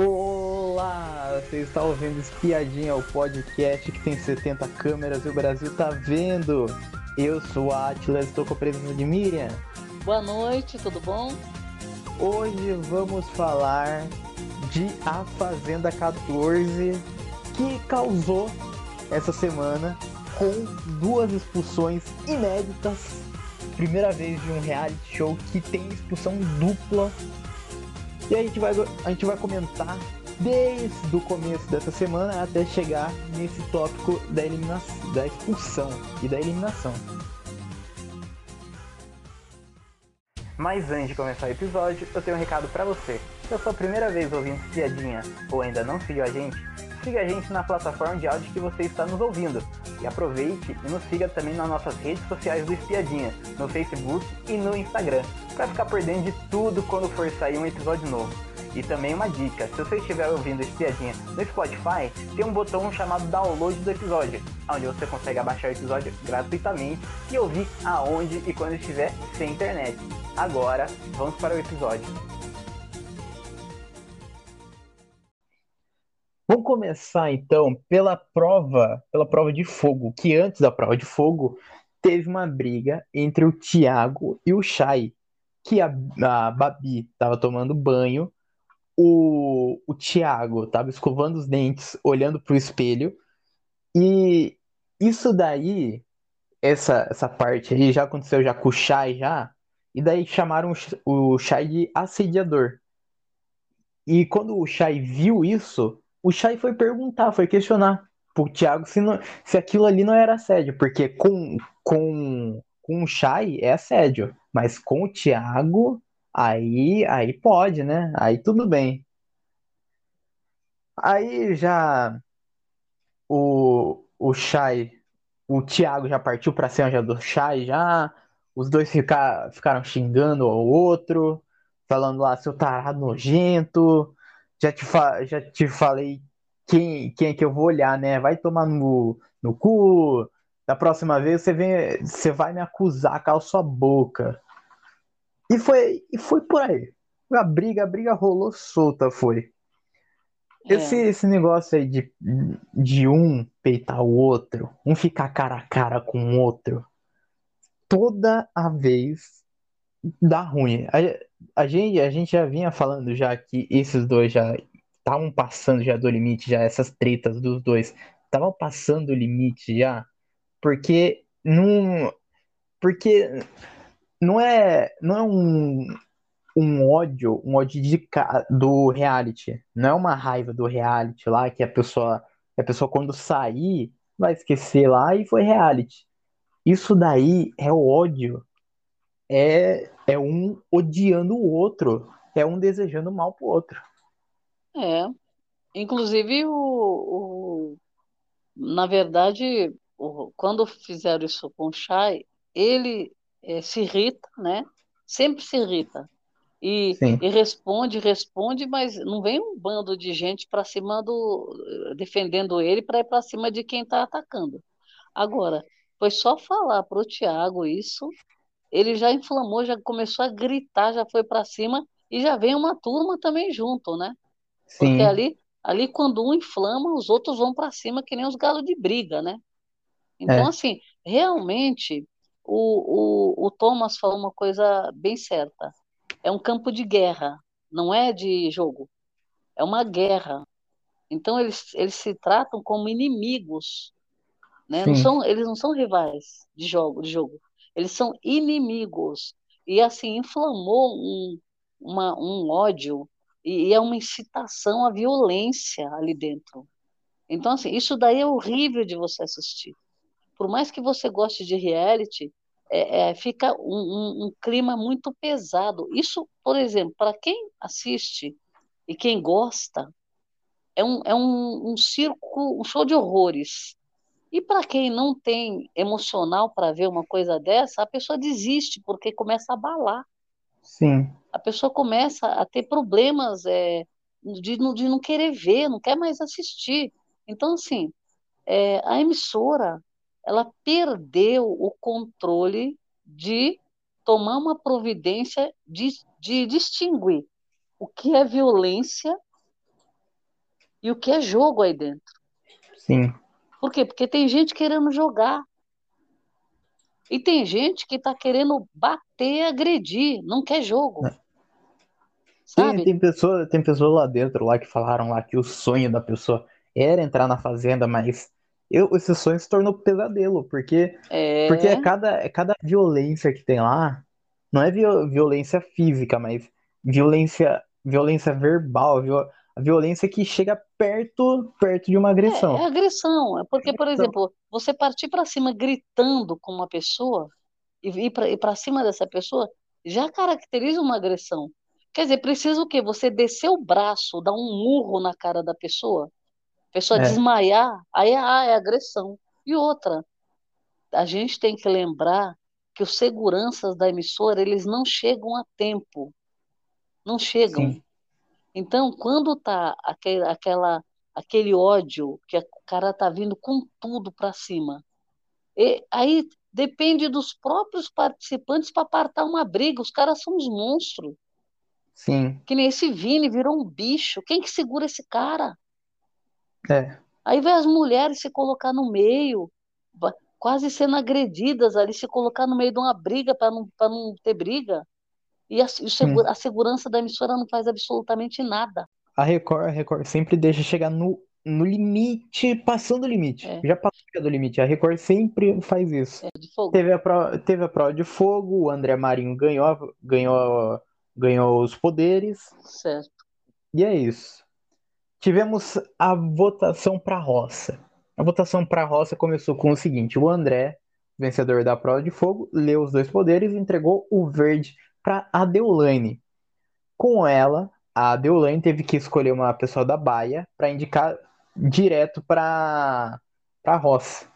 Olá, você está ouvindo Espiadinha, o podcast que tem 70 câmeras e o Brasil tá vendo. Eu sou a Atlas, estou com a presença de Miriam. Boa noite, tudo bom? Hoje vamos falar de A Fazenda 14, que causou essa semana com duas expulsões inéditas. Primeira vez de um reality show que tem expulsão dupla. E a gente vai, a gente vai comentar desde o começo dessa semana até chegar nesse tópico da, eliminação, da expulsão e da eliminação. Mas antes de começar o episódio, eu tenho um recado para você. Se é a sua primeira vez ouvindo Piadinha ou ainda não seguiu a gente, siga a gente na plataforma de áudio que você está nos ouvindo. E aproveite e nos siga também nas nossas redes sociais do Espiadinha, no Facebook e no Instagram, para ficar por dentro de tudo quando for sair um episódio novo. E também uma dica, se você estiver ouvindo Espiadinha no Spotify, tem um botão chamado download do episódio, onde você consegue abaixar o episódio gratuitamente e ouvir aonde e quando estiver sem internet. Agora, vamos para o episódio. Vamos começar então pela prova, pela prova de fogo, que antes da prova de fogo teve uma briga entre o Thiago e o Chay, que a, a Babi estava tomando banho, o, o Thiago estava escovando os dentes, olhando para o espelho, e isso daí, essa, essa parte aí já aconteceu já com o Chay já, e daí chamaram o Chay de assediador. E quando o Chay viu isso, o Chay foi perguntar, foi questionar pro Thiago se, não, se aquilo ali não era assédio, porque com, com, com o Chay é assédio, mas com o Thiago, aí, aí pode, né? Aí tudo bem. Aí já o, o Chay, o Thiago já partiu pra cima já do Chay, já. Os dois ficar, ficaram xingando o outro, falando lá, seu tarado nojento, já te, já te falei quem, quem é que eu vou olhar, né? Vai tomar no, no cu. Da próxima vez você, vem, você vai me acusar, cala sua boca. E foi, e foi por aí. A briga, a briga rolou solta, foi. É. Esse, esse negócio aí de, de um peitar o outro, um ficar cara a cara com o outro, toda a vez dá ruim. A, a, gente, a gente já vinha falando já que esses dois já estavam passando já do limite, já essas tretas dos dois estavam passando o limite já, porque não, porque não é, não é um, um ódio, um ódio de, do reality, não é uma raiva do reality lá que a pessoa, a pessoa quando sair vai esquecer lá e foi reality. Isso daí é ódio, é, é um odiando o outro, é um desejando mal pro outro. É. Inclusive, o, o na verdade, o, quando fizeram isso com o Chay, ele é, se irrita, né? Sempre se irrita. E, e, responde, responde, mas não vem um bando de gente para cima do. defendendo ele para ir para cima de quem está atacando. Agora, foi só falar para o Tiago isso, ele já inflamou, já começou a gritar, já foi para cima e já vem uma turma também junto, né? Sim. Porque ali, ali quando um inflama, os outros vão para cima que nem os galos de briga, né? Então, é. assim, realmente, o, o, o Thomas falou uma coisa bem certa. É um campo de guerra, não é de jogo. É uma guerra. Então, eles, eles se tratam como inimigos. Né? Não são, eles não são rivais de jogo, de jogo. Eles são inimigos. E, assim, inflamou um, uma, um ódio e, é uma incitação à violência ali dentro. Então, assim, isso daí é horrível de você assistir. Por mais que você goste de reality, é, é, fica um, um, um, clima muito pesado. Isso, por exemplo, para quem assiste e quem gosta, é um, é um, um circo, um show de horrores. E para quem não tem emocional para ver uma coisa dessa, a pessoa desiste, porque começa a abalar. Sim. A pessoa começa a ter problemas é, de, de não querer ver, não quer mais assistir. Então, assim, é, a emissora, ela perdeu o controle de tomar uma providência de, de distinguir o que é violência e o que é jogo aí dentro. Sim. Por quê? Porque tem gente querendo jogar. E tem gente que está querendo bater, agredir, não quer jogo. É. Sabe? Tem, tem, pessoa, tem pessoas lá dentro lá que falaram lá que o sonho da pessoa era entrar na fazenda, mas eu, esse sonho se tornou pesadelo, porque É, porque é cada, é cada violência que tem lá, não é viol- violência física, mas violência violência verbal, viol- a violência que chega perto perto de uma é, agressão. é agressão. É porque, por exemplo, você partir para cima gritando com uma pessoa e ir para cima dessa pessoa já caracteriza uma agressão. Quer dizer, precisa o quê? Você descer o braço, dar um murro na cara da pessoa, a pessoa É, desmaiar, aí ah, é agressão. E outra, a gente tem que lembrar que os seguranças da emissora, eles não chegam a tempo, não chegam. sim, Então, quando tá aquele, aquela, aquele ódio, que o cara tá vindo com tudo para cima, e aí depende dos próprios participantes para apartar uma briga. Os caras são uns monstros. sim, Que nem esse Vini virou um bicho. Quem que segura esse cara? é, Aí vai as mulheres se colocar no meio, quase sendo agredidas ali, se colocar no meio de uma briga para não, para não ter briga. E a, sim. a segurança da emissora não faz absolutamente nada. A Record, a Record sempre deixa chegar no, no limite, passando o limite. É, Já passou do limite. A Record sempre faz isso. é. Teve a, pro- teve a prova de fogo, o André Marinho ganhou, ganhou, ganhou os poderes, Certo. e é isso. Tivemos a votação para roça. A votação para roça começou com o seguinte: o André, vencedor da prova de fogo, leu os dois poderes e entregou o verde para a Deolane. Com ela, a Deolane teve que escolher uma pessoa da Baia para indicar direto para para roça.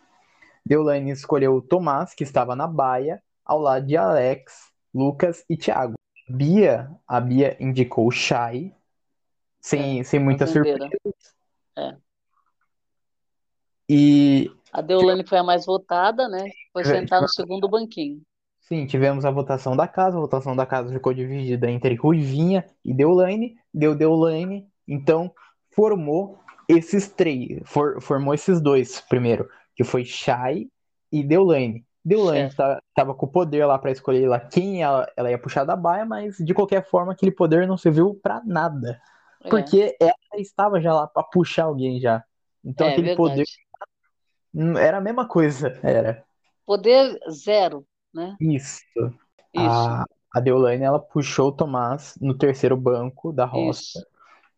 Deolane escolheu o Tomás, que estava na Baia, ao lado de Alex, Lucas e Thiago. Bia, a Bia indicou o Shai, É, sem, sem muita surpresa. É. E A Deolane foi a mais votada, né? Foi tive- sentar no tive- segundo banquinho. Sim, tivemos a votação da casa. A votação da casa ficou dividida entre Ruivinha e Deolane. Deu Deolane, então formou esses três, for- formou esses dois primeiro, que foi Shai e Deolane. Deolane Certo. estava com o poder lá para escolher lá quem ela, ela ia puxar da baia, mas de qualquer forma aquele poder não serviu para nada, É, porque ela estava já lá para puxar alguém já. Então é aquele poder verdade. hum, era a mesma coisa, era. Poder zero, né? Isso. Isso, A, a Deolane, ela puxou o Tomás no terceiro banco da roça. isso.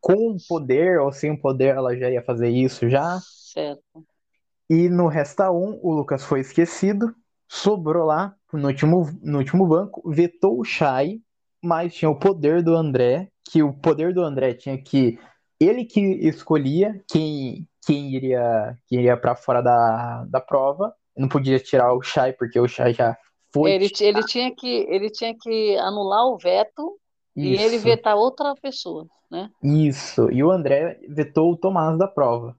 Com poder ou sem poder, ela já ia fazer isso já. Certo. E no Resta 1, o Lucas foi esquecido. Sobrou lá no último, no último banco, vetou o Shai, mas tinha o poder do André, que o poder do André tinha que. Ele que escolhia quem, quem iria, quem iria para fora da, da prova. Não podia tirar o Shai, porque o Shai já foi. Ele, ele tinha que, ele tinha que anular o veto e ele Isso. vetar outra pessoa, né? Isso, e o André vetou o Tomás da prova.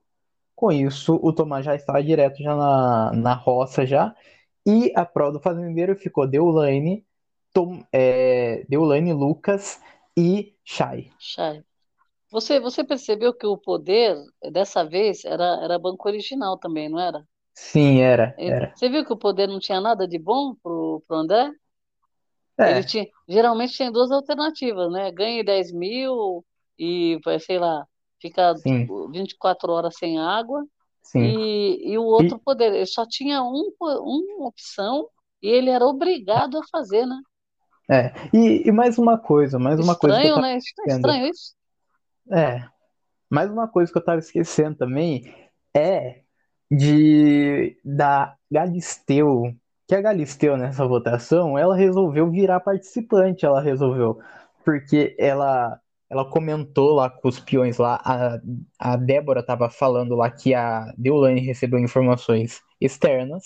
Com isso, o Tomás já estava direto já na, na roça já. E a prova do fazendeiro ficou Deolane, Tom, é, Deolane, Lucas e Shai. Chay. Você, você percebeu que o poder, dessa vez, era, era banco original também, não era? Sim, era, Ele- era. Você viu que o poder não tinha nada de bom pro, pro André? Ele É, tinha, geralmente tem duas alternativas, né? Ganhe 10 mil e, sei lá, fica sim, 24 horas sem água. sim. E, e o outro poder, ele só tinha um, uma opção e ele era obrigado a fazer, né? É. E, e mais uma coisa, mais uma coisa que eu Estranho, né? É esquecendo. estranho isso. É, mais uma coisa que eu tava esquecendo também é de da Galisteu, que a Galisteu nessa votação, ela resolveu virar participante, ela resolveu, porque ela ela comentou lá com os peões lá, a, a Débora tava falando lá que a Deolane recebeu informações externas,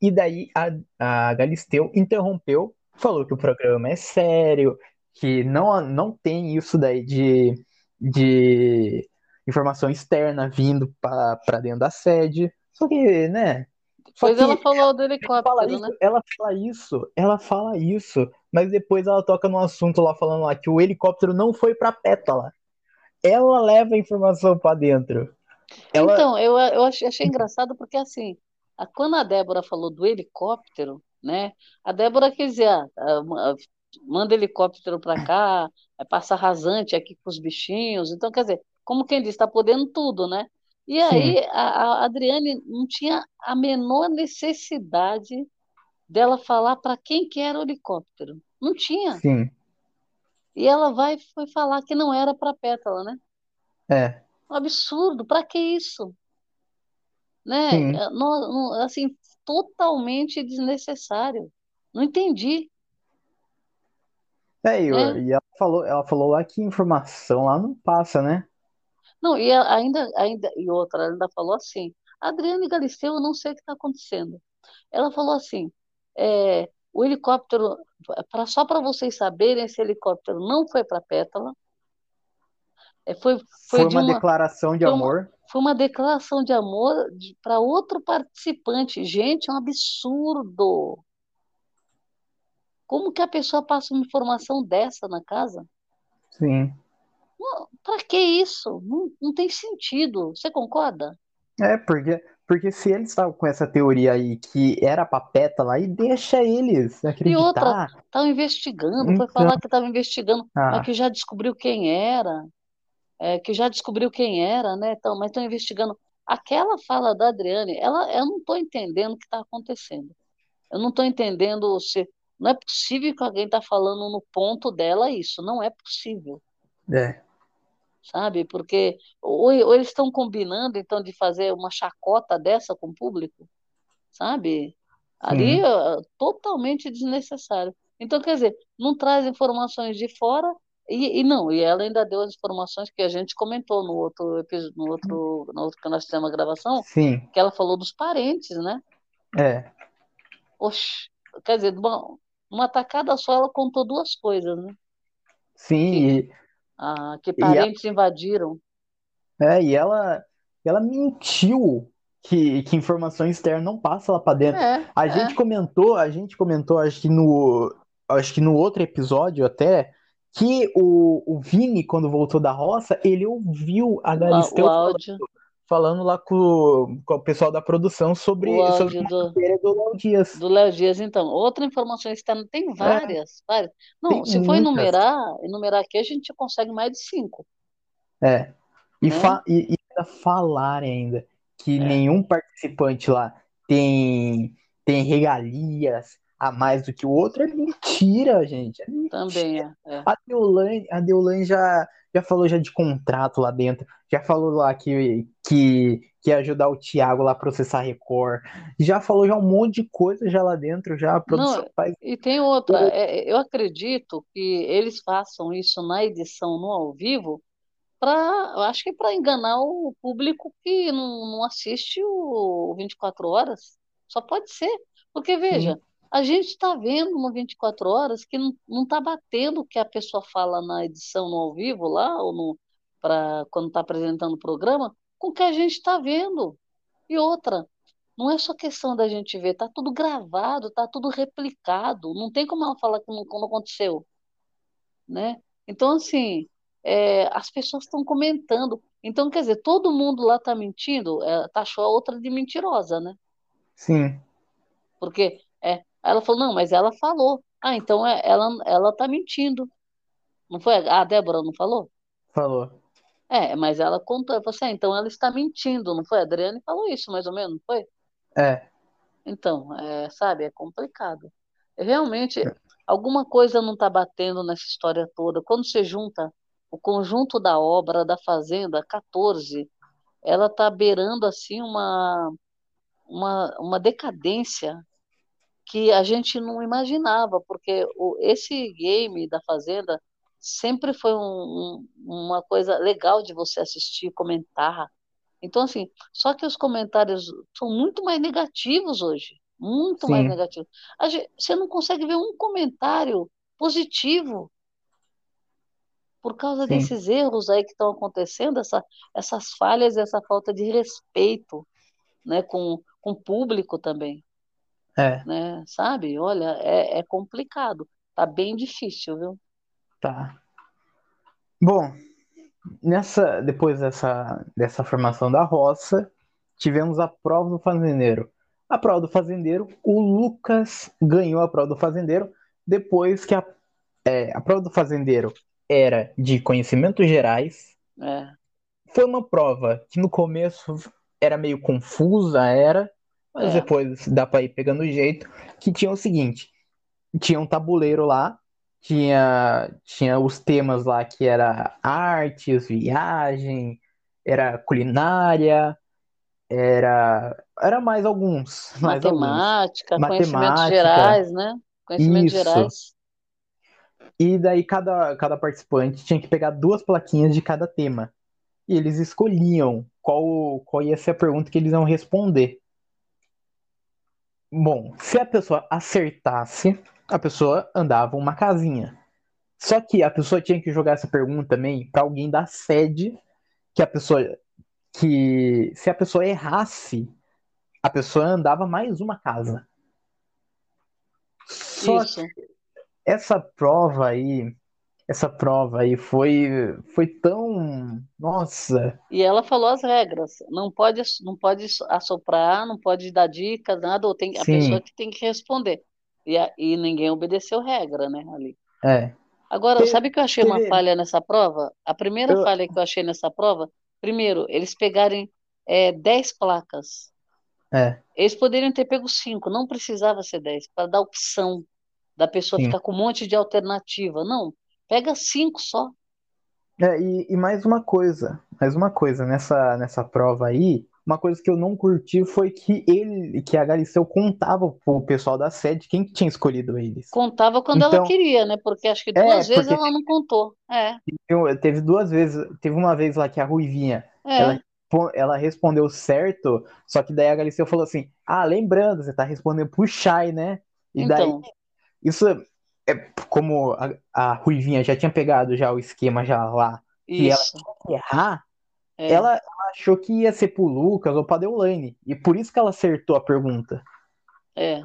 e daí a, a Galisteu interrompeu, falou que o programa é sério, que não, não tem isso daí de, de informação externa vindo para dentro da sede. Só que, né? Só Depois que ela falou do ela fala helicóptero, isso, né? ela fala isso, ela fala isso, mas depois ela toca num assunto lá falando lá que o helicóptero não foi para Pétala, ela leva a informação para dentro. Ela... Então, eu, eu achei, achei engraçado porque, assim, a, quando a Débora falou do helicóptero, né? A Débora quer dizer, ah, ah, manda helicóptero para cá, passa rasante aqui com os bichinhos. Então, quer dizer, como quem diz, está podendo tudo, né? E aí a, a Adriane não tinha a menor necessidade dela falar para quem que era o helicóptero. Não tinha. Sim. E ela vai foi falar que não era para Pétala, né? É. Um absurdo, para que isso? Né? Sim. É, não, assim, totalmente desnecessário. Não entendi. É, e, né? e ela falou, ela falou lá que informação lá não passa, né? Não, e ainda, ainda, e outra, ela ainda falou assim, Adriane Galisteu, eu não sei o que está acontecendo. Ela falou assim, é, o helicóptero, pra, só para vocês saberem, esse helicóptero não foi para Pétala, é, foi, foi, Foi de uma uma, declaração de foi uma, amor. foi uma declaração de amor para outro participante. Gente, é um absurdo. Como que a pessoa passa uma informação dessa na casa? Sim. Para que isso? Não, não tem sentido. Você concorda? É, porque, porque se eles estavam com essa teoria aí que era pra Pétala, aí deixa eles E outra, acreditar. estavam investigando, foi Então, falar que estava investigando, mas ah, que já descobriu quem era, é, que já descobriu quem era, né? Então, mas estão investigando. Aquela fala da Adriane, ela, eu não estou entendendo o que está acontecendo. Eu não estou entendendo se. Não é possível que alguém está falando no ponto dela isso. Não é possível. é, sabe? Porque ou, ou eles estão combinando então de fazer uma chacota dessa com o público, sabe? Ali sim, totalmente desnecessário. Então, quer dizer, não traz informações de fora e, e não, e ela ainda deu as informações que a gente comentou no outro episódio, no outro, no outro que nós fizemos a gravação, sim, que ela falou dos parentes, né? é, Oxe, quer dizer, uma, uma tacada só ela contou duas coisas, né? Sim, ah, que parentes invadiram. é, e ela, ela mentiu que, que informação externa não passa lá pra dentro. É, A gente é. comentou, a gente comentou, acho que no, acho que no outro episódio até, que o, o Vini, quando voltou da roça, ele ouviu a O, á- o Galisteu áudio. falando lá com, com o pessoal da produção O sobre, sobre áudio uma do, do Léo Dias. do Léo Dias, então. Outra informação externa, tem É, várias, várias. tem Não, se for muitas. enumerar, enumerar aqui, a gente consegue mais de cinco, É. E, né? fa e, e falar ainda que É, nenhum participante lá tem, tem regalias a mais do que o outro é mentira, gente. É também mentira. é, é. A Deolane, a Deolane já, já falou já de contrato lá dentro, já falou lá que, que, que ia ajudar o Thiago lá a processar Record, já falou já um monte de coisa já lá dentro, já a produção Não, faz. e tem outra, é, eu acredito que eles façam isso na edição no ao vivo para, eu acho que para enganar o público que não, não assiste o 24 horas. Só pode ser. Porque, Sim, veja, a gente está vendo no 24 horas que não está batendo o que a pessoa fala na edição no ao vivo lá, ou no, pra, quando está apresentando o programa, com o que a gente está vendo. E outra, não é só questão da gente ver, está tudo gravado, está tudo replicado. Não tem como ela falar que não, como aconteceu né? Então, assim, é, as pessoas estão comentando. Então, quer dizer, todo mundo lá está mentindo, é, taxou a outra de mentirosa, né? sim, Porque é, ela falou, não, mas ela falou. Ah, então é, ela ela está mentindo. Não foi? A Débora não falou? falou. É, mas ela contou. Eu falei assim, ah, então ela está mentindo, não foi? A Adriane falou isso, mais ou menos, não foi? É, Então, é, sabe, é complicado. Realmente, alguma coisa não está batendo nessa história toda. Quando você junta o conjunto da obra da Fazenda 14, ela está beirando assim uma, uma, uma decadência que a gente não imaginava, porque o, esse game da Fazenda sempre foi um, um, uma coisa legal de você assistir, comentar. Então, assim, só que os comentários são muito mais negativos hoje, muito mais sim, negativos. A gente, você não consegue ver um comentário positivo por causa sim, desses erros aí que estão acontecendo, essa, essas falhas, essa falta de respeito, né, com, com o público também, é, né, sabe? Olha, é, é complicado, tá bem difícil, viu? tá. Bom. nessa, depois dessa, dessa formação da roça, tivemos a prova do fazendeiro. A prova do fazendeiro, o Lucas ganhou a prova do fazendeiro depois que a, é, a prova do fazendeiro era de conhecimentos gerais. É. Foi uma prova que no começo era meio confusa, era, mas É. depois dá para ir pegando o jeito. Que tinha o seguinte: tinha um tabuleiro lá, tinha, tinha os temas lá que era artes, viagem, era culinária, era, era mais alguns, mais alguns. Matemática, conhecimentos Matemática. gerais, né? Conhecimentos Isso. gerais. E daí cada, cada participante tinha que pegar duas plaquinhas de cada tema. E eles escolhiam qual, qual ia ser a pergunta que eles iam responder. Bom, se a pessoa acertasse, a pessoa andava uma casinha. Só que a pessoa tinha que jogar essa pergunta também para alguém da sede, que a pessoa que se a pessoa errasse, a pessoa andava mais uma casa. Só Isso. essa prova aí, essa prova aí foi foi tão, nossa, E ela falou as regras. Não pode, não pode assoprar, não pode dar dicas, nada, ou tem a Sim. pessoa que tem que responder. E, a- e ninguém obedeceu regra, né, ali. é, Agora, sabe o que eu achei uma falha nessa prova? A primeira Eu- falha que eu achei nessa prova, primeiro, eles pegarem é, 10 placas. é, Eles poderiam ter pego 5, não precisava ser 10, para dar opção da pessoa Sim. ficar com um monte de alternativa. Não, pega 5 só. É, e, e mais uma coisa, mais uma coisa nessa, nessa prova aí, uma coisa que eu não curti foi que ele, que a Galisteu contava pro pessoal da sede quem que tinha escolhido eles. Contava quando ela Então- queria, né? Porque acho que É, duas vezes porque- ela não contou. É, teve duas vezes, teve uma vez lá que a Ruivinha, é. ela, ela respondeu certo, só que daí a Galisteu falou assim, ah, lembrando, você tá respondendo pro Shai, né? E daí, Então, isso é como a, a Ruivinha já tinha pegado já o esquema já lá, que ela isso. errar, É. ela, ela achou que ia ser pro Lucas ou pra Deolane. E por isso que ela acertou a pergunta. É.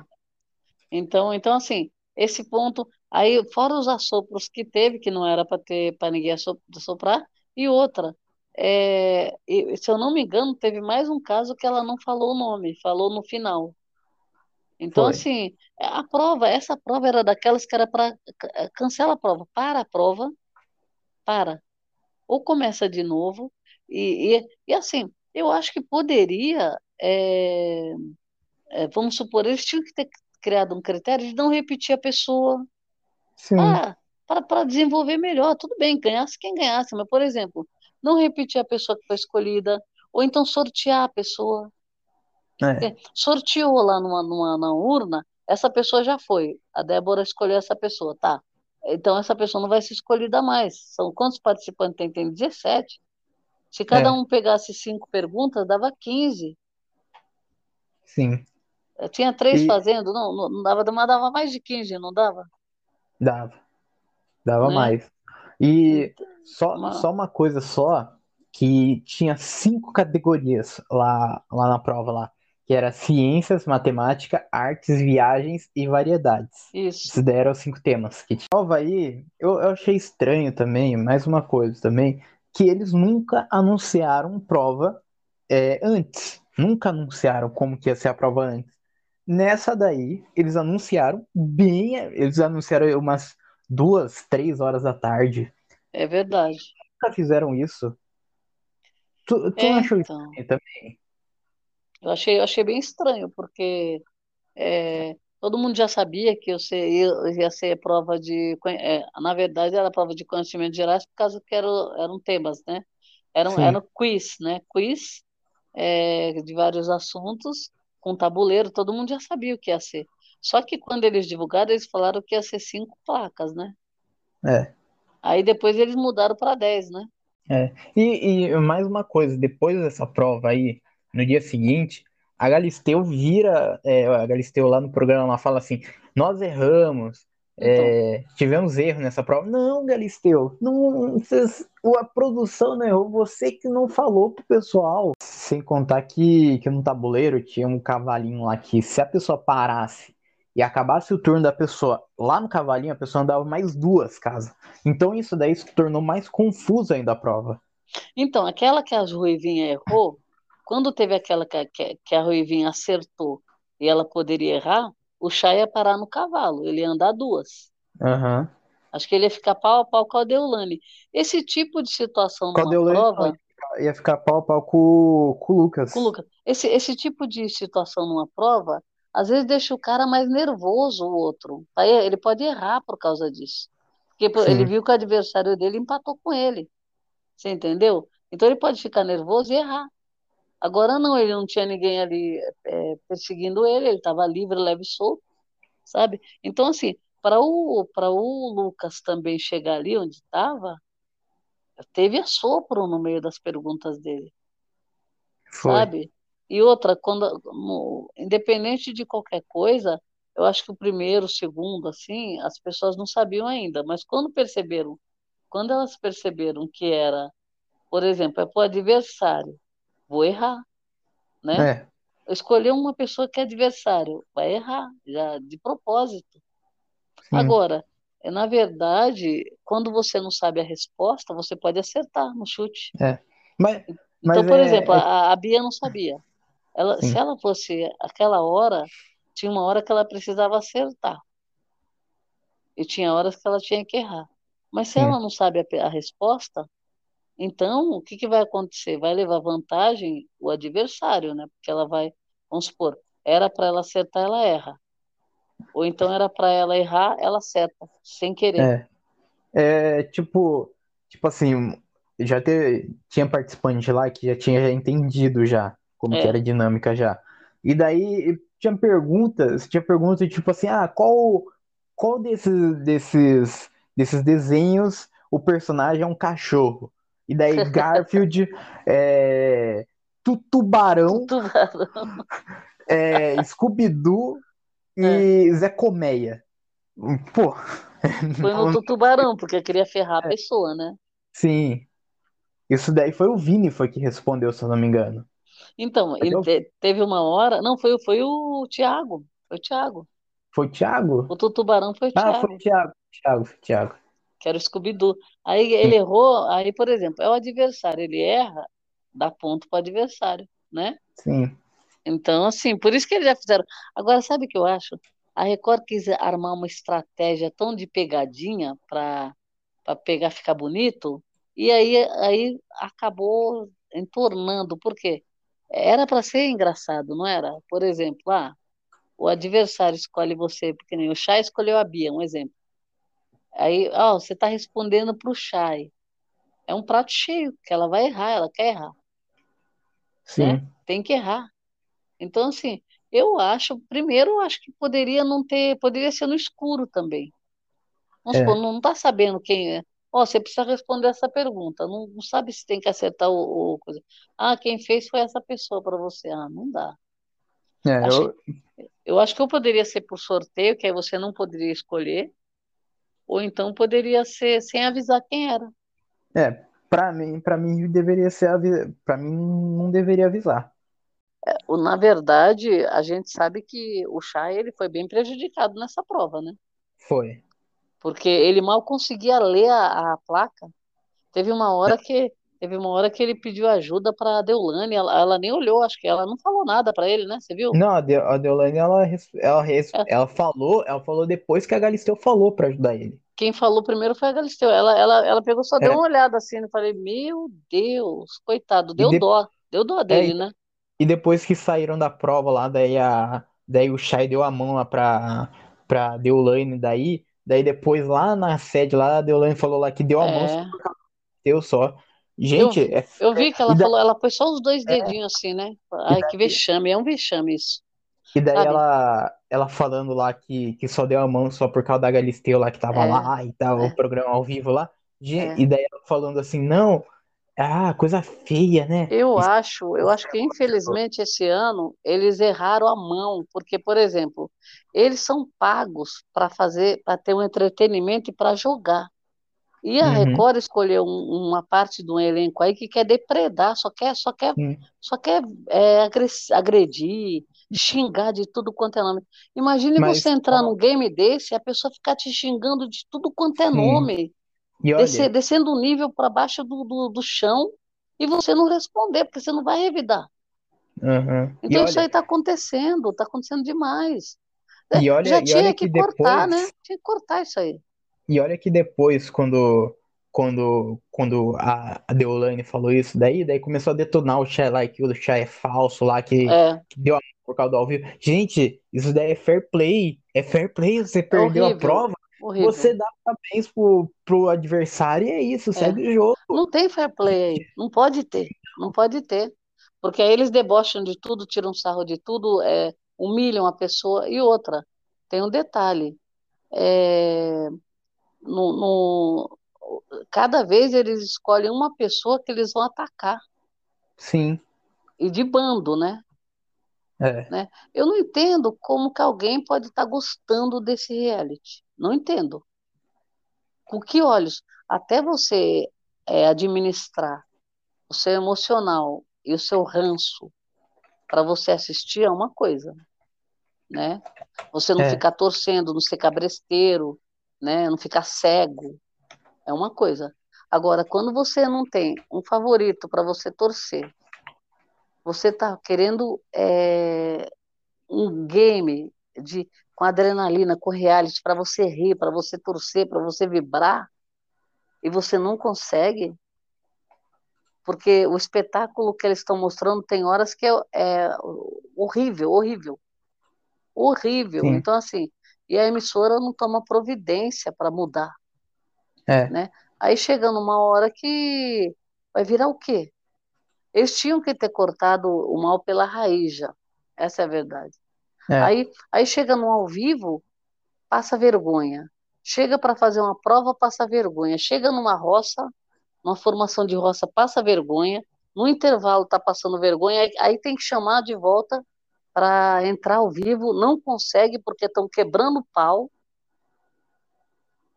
Então, então assim, esse ponto aí, fora os assopros que teve, que não era para ter para ninguém assop- assoprar, e outra, é, e, se eu não me engano, teve mais um caso que ela não falou o nome, falou no final. Então, Foi. assim, a prova, essa prova era daquelas que era para cancela a prova, para a prova, para. Ou começa de novo, e, e, e assim, eu acho que poderia, é, é, vamos supor, eles tinham que ter criado um critério de não repetir a pessoa, Sim, ah, para, para desenvolver melhor. Tudo bem, ganhasse quem ganhasse, mas, por exemplo, não repetir a pessoa que foi escolhida, ou então sortear a pessoa. É, Sorteou lá numa, numa, na urna, essa pessoa já foi. A Débora escolheu essa pessoa, tá? Então essa pessoa não vai ser escolhida mais. São quantos participantes tem? Tem 17. Se cada É. um pegasse cinco perguntas, dava 15. sim, Eh, Tinha três E- fazendo, não, não, não dava, mas dava mais de 15, não dava? dava. Dava Né? mais. E só, Uma- só uma coisa só, que tinha cinco categorias lá, lá na prova lá, que era ciências, matemática, artes, viagens e variedades. Isso. Esses daí eram os cinco temas. Que prova aí, eu, eu achei estranho também, mais uma coisa também, que eles nunca anunciaram prova é, antes. Nunca anunciaram como que ia ser a prova antes. Nessa daí, eles anunciaram bem, eles anunciaram umas duas, três horas da tarde. É verdade. Nunca fizeram isso. Tu, tu É, achou isso então. também? Eu achei, eu achei bem estranho, porque é, todo mundo já sabia que eu ser, ia, ia ser prova de. é, na verdade, era prova de conhecimentos gerais, por causa que eram, eram temas, né? Eram, Sim. eram quiz, né? Quiz é, de vários assuntos, com tabuleiro, todo mundo já sabia o que ia ser. Só que quando eles divulgaram, eles falaram que ia ser cinco placas, né? É. Aí depois eles mudaram para 10, né? E, e mais uma coisa, depois dessa prova aí, no dia seguinte, a Galisteu vira, é, a Galisteu lá no programa ela fala assim, nós erramos, é, tivemos erro nessa prova. Não, Galisteu, não, vocês- a produção não errou, você que não falou pro pessoal. Sem contar que, que no tabuleiro tinha um cavalinho lá que se a pessoa parasse e acabasse o turno da pessoa lá no cavalinho, a pessoa andava mais duas casas. Então isso daí se tornou mais confuso ainda a prova. Então, aquela que a Ruivinha errou, quando teve aquela que, que, que a Ruivinha acertou e ela poderia errar, o chá ia parar no cavalo, ele ia andar duas. Aham. Acho que ele ia ficar pau a pau com a Deulane. Esse tipo de situação Com a numa Deolane, não, prova, ia ficar, pau a pau com, com o Lucas. com o Lucas, esse, esse tipo de situação numa prova, às vezes deixa o cara mais nervoso, o outro. Aí ele pode errar por causa disso. Porque pô, ele Sim. viu que o adversário dele empatou com ele. Você entendeu? Então ele pode ficar nervoso e errar. Agora não, ele não tinha ninguém ali é, perseguindo ele, ele estava livre, leve e solto, sabe? Então, assim, para o, para o Lucas também chegar ali onde estava, teve assopro no meio das perguntas dele, Foi. sabe? E outra, quando, no- independente de qualquer coisa, eu acho que o primeiro, o segundo, assim, as pessoas não sabiam ainda, mas quando perceberam, quando elas perceberam que era, por exemplo, é para o adversário, vou errar, né? É, Escolher uma pessoa que é adversário, vai errar, já de propósito. sim. Agora, é, na verdade, quando você não sabe a resposta, você pode acertar no chute. É. Mas, Então, mas por é, exemplo, é- a, a Bia não sabia. Ela, se ela fosse aquela hora, tinha uma hora que ela precisava acertar e tinha horas que ela tinha que errar. Mas se Sim. ela não sabe a, a resposta, então o que que vai acontecer? Vai levar vantagem o adversário, né? Porque ela vai, vamos supor, era para ela acertar, ela erra. Ou então era para ela errar, ela acerta, sem querer. É, é tipo, tipo assim, já te, tinha participante lá que já tinha entendido já como que É. era a dinâmica já. E daí tinha perguntas, tinha perguntas tipo assim, ah, qual qual desses desses desses desenhos o personagem é um cachorro? E daí Garfield é tu- tubarão, Tubarão. é, Scooby-Doo e Zé Colmeia. Pô, Foi no tu- tubarão, porque queria ferrar a pessoa, né? Sim. Isso daí foi o Vini foi que respondeu, se eu não me engano. Então, e o- te- teve uma hora. Não, foi, foi o Thiago. Foi o Thiago. Foi o Thiago? O tu- tubarão foi o Ah, Thiago, foi o Thiago. Thiago, foi o Thiago. Que era o Scooby-Doo. Aí ele errou, aí, por exemplo, é o adversário, ele erra, dá ponto para o adversário, né? Sim. Então, assim, por isso que eles já fizeram. Agora, sabe o que eu acho? A Record quis armar uma estratégia tão de pegadinha para pegar ficar bonito, e aí, aí acabou entornando, por quê? Era para ser engraçado, não era? Por exemplo, ah, o adversário escolhe você, porque nem o Chay escolheu a Bia, um exemplo. Aí, ó, você está respondendo para o Chay. É um prato cheio, que ela vai errar, ela quer errar, né? Sim. Tem que errar. Então, assim, eu acho, primeiro, eu acho que poderia não ter, poderia ser no escuro também. Vamos É. supor, não está sabendo quem é. Ó, você precisa responder essa pergunta. Não, não sabe se tem que acertar o, o coisa. Ah, quem fez foi essa pessoa para você. Ah, não dá. É, Acho eu, Eu acho que eu poderia ser por sorteio, que aí você não poderia escolher, ou então poderia ser sem avisar quem era. é, pra mim, para mim deveria ser para mim não deveria avisar. O- Na verdade, a gente sabe que o Chay ele foi bem prejudicado nessa prova, né? Foi. Porque ele mal conseguia ler a, a placa. Teve uma hora que teve uma hora que ele pediu ajuda para a Deulane, ela, ela nem olhou, acho que ela não falou nada para ele, né? Você viu? Não, a, De a Deolane ela ela, res- É. ela falou, ela falou depois que a Galisteu falou pra ajudar ele. Quem falou primeiro foi a Galisteu. Ela, ela, ela pegou, só deu É. uma olhada assim, eu falei, meu Deus, coitado, deu de- dó, deu dó dele, e- né? E depois que saíram da prova lá, daí a daí o Chay deu a mão lá pra para Deolane daí, daí depois lá na sede lá a Deolane falou lá que deu a mão É. do teu só. Gente, vi- é, Eu vi que ela da- falou, ela pôs só os dois dedinhos assim, né? Ai, que daí- vexame, é um vexame isso. E daí Sabe? ela, ela falando lá que, que só deu a mão só por causa da Galisteu lá que tava É, lá e tal, é. o programa ao vivo lá. É. E daí ela falando assim, não, ah, coisa feia, né? Eu Isso- acho, eu acho que infelizmente esse ano eles erraram a mão, porque, por exemplo, eles são pagos para fazer, para ter um entretenimento e para jogar. E a Uhum. Record escolheu um- uma parte do elenco aí que quer depredar, só quer, só quer, Hum. só quer é, agredir, xingar de tudo quanto é nome. Imagine Mas você entrar ó, num game desse e a pessoa ficar te xingando de tudo quanto é nome. E descer, olha, descendo o nível para baixo do, do, do chão e você não responder, porque você não vai revidar. E Então isso aí olha, está acontecendo, está acontecendo demais. É, olha, Já olha tinha que que cortar, né? Tinha que cortar isso aí. E olha que depois, quando, quando, quando a, a Deolane falou isso daí, daí começou a detonar o Chai lá, que o Chai é falso lá, que, É, que deu a mão por causa do ao vivo. Gente, isso daí é fair play. É fair play, você é perdeu a horrível, prova, você horrível. dá parabéns pro, pro adversário e é isso, É. segue o jogo. Não tem fair play aí, não pode ter, não pode ter. Porque aí eles debocham de tudo, tiram sarro de tudo, é, humilham a pessoa. E outra, tem um detalhe, é, no, no- cada vez eles escolhem uma pessoa que eles vão atacar, Sim, e de bando, né? é, né? Eu não entendo como que alguém pode estar gostando desse reality. Não entendo. Com que olhos? Até você é, administrar o seu emocional e o seu ranço para você assistir é uma coisa, né? Você não é, ficar torcendo, não ser cabresteiro, né? Não ficar cego, é uma coisa. Agora, quando você não tem um favorito para você torcer, você está querendo é, um game de com adrenalina, com reality para você rir, para você torcer, para você vibrar, e você não consegue, porque o espetáculo que eles estão mostrando tem horas que é, é horrível, horrível, horrível. sim, Então assim, e a emissora não toma providência para mudar, é, né? Aí chega numa hora que vai virar o quê? Eles tinham que ter cortado o mal pela raiz já. Essa é a verdade. é, Aí, aí chega no ao vivo, passa vergonha. Chega para fazer uma prova, passa vergonha. Chega numa roça, numa formação de roça, passa vergonha. No intervalo tá passando vergonha, aí, aí tem que chamar de volta para entrar ao vivo, não consegue porque estão quebrando pau,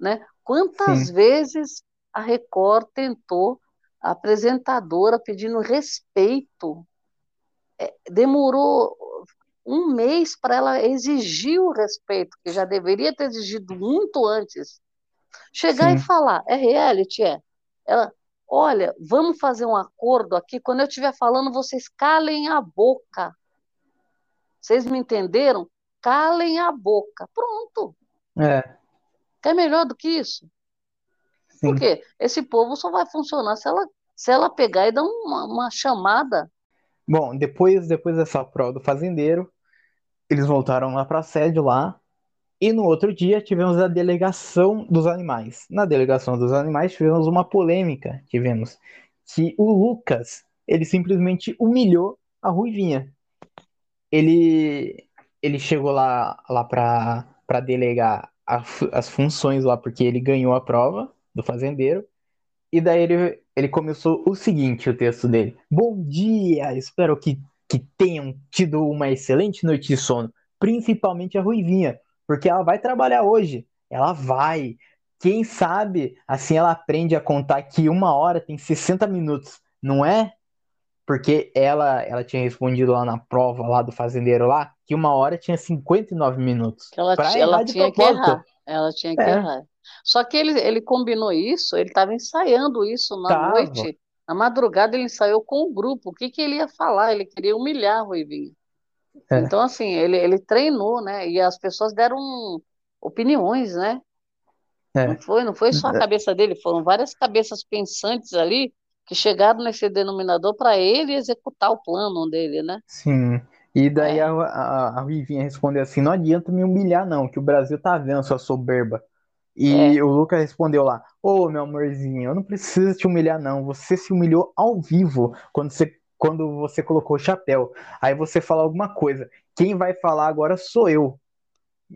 né? Quantas sim, vezes a Record tentou a apresentadora pedindo respeito, é, demorou um mês para ela exigir o respeito, que já deveria ter exigido muito antes. Chegar e sim, falar, é reality, é. Ela, olha, vamos fazer um acordo aqui, quando eu estiver falando, vocês calem a boca. Vocês me entenderam? Calem a boca. Pronto. é, É melhor do que isso. Por sim. quê? Esse povo só vai funcionar se ela, se ela pegar e dar uma, uma chamada. Bom, depois, depois dessa prova do fazendeiro, eles voltaram lá pra sede lá, e no outro dia tivemos a delegação dos animais. Na delegação dos animais tivemos uma polêmica, tivemos que o Lucas, ele simplesmente humilhou a Ruivinha. Ele, ele chegou lá, lá para delegar a as funções lá, porque ele ganhou a prova do fazendeiro, e daí ele, ele começou o seguinte, o texto dele. Bom dia, espero que, que tenham tido uma excelente noite de sono, principalmente a Ruivinha, porque ela vai trabalhar hoje. Ela vai. Quem sabe, assim ela aprende a contar que uma hora tem 60 minutos, não é? Porque ela, ela tinha respondido lá na prova lá do fazendeiro lá, que uma hora tinha 59 minutos. ela, Pra ela tinha que errar. Ela tinha que É, errar. Só que ele, ele combinou isso, ele estava ensaiando isso na tava. noite. Na madrugada ele ensaiou com o grupo. O que que ele ia falar? Ele queria humilhar a Ruivinha. É, Então, assim, ele, ele treinou, né? E as pessoas deram opiniões, né? Não é. foi, não foi só a cabeça dele, foram várias cabeças pensantes ali que chegaram nesse denominador para ele executar o plano dele, né? Sim. E daí É, a, a, a Ruivinha respondeu assim: não adianta me humilhar, não, que o Brasil tá vendo sua soberba. E é. o Lucas respondeu lá: Ô meu amorzinho, eu não preciso te humilhar, não. Você se humilhou ao vivo quando você, quando você colocou o chapéu. Aí você fala alguma coisa. Quem vai falar agora sou eu.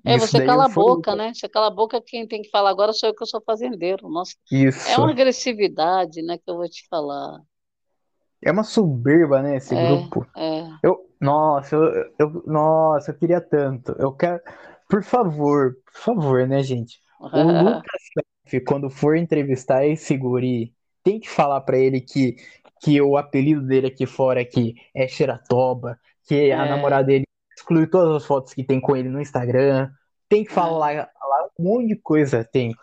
É, Isso você cala a boca, Lucas. né? Você cala a boca, quem tem que falar agora sou eu que eu sou fazendeiro. Nossa, é Isso. uma agressividade, né, que eu vou te falar. É uma soberba, né, esse É, grupo. é. Eu, nossa, eu, eu, nossa, eu queria tanto. Eu quero, por favor, por favor, né, gente? O Lucas, quando for entrevistar esse guri, tem que falar pra ele que, que o apelido dele aqui fora aqui é Xeratoba, que a É, namorada dele excluiu todas as fotos que tem com ele no Instagram. Tem que é. falar lá um monte de coisa, tem.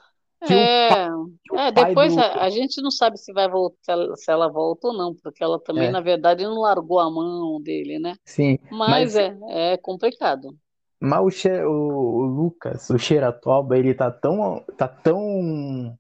Que o É, que o é, pai depois do. a, a gente não sabe se vai voltar, se ela, volta ou não, porque ela também, É, na verdade, não largou a mão dele, né? sim. Mas Mas, é, é complicado. mas o, Che- o, o Lucas, o Xeratoba, ele tá tão, tá tão.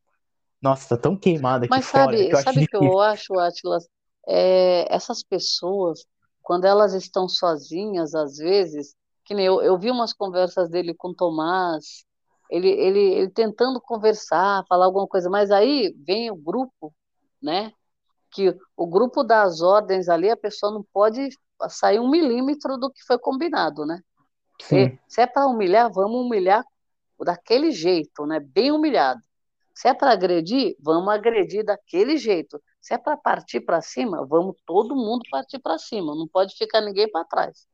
Nossa, tá tão queimado aqui Mas fora que sabe, eu acho sabe o que eu acho, Atlas? É, essas pessoas, quando elas estão sozinhas, às vezes, que nem eu, eu vi umas conversas dele com o Tomás, ele, ele, ele tentando conversar, falar alguma coisa, mas aí vem o grupo, né? Que o grupo dá as ordens ali, a pessoa não pode sair um milímetro do que foi combinado, né? Sim, se é para humilhar, vamos humilhar daquele jeito, né? Bem humilhado. Se é para agredir, vamos agredir daquele jeito. Se é para partir para cima, vamos todo mundo partir para cima. Não pode ficar ninguém para trás.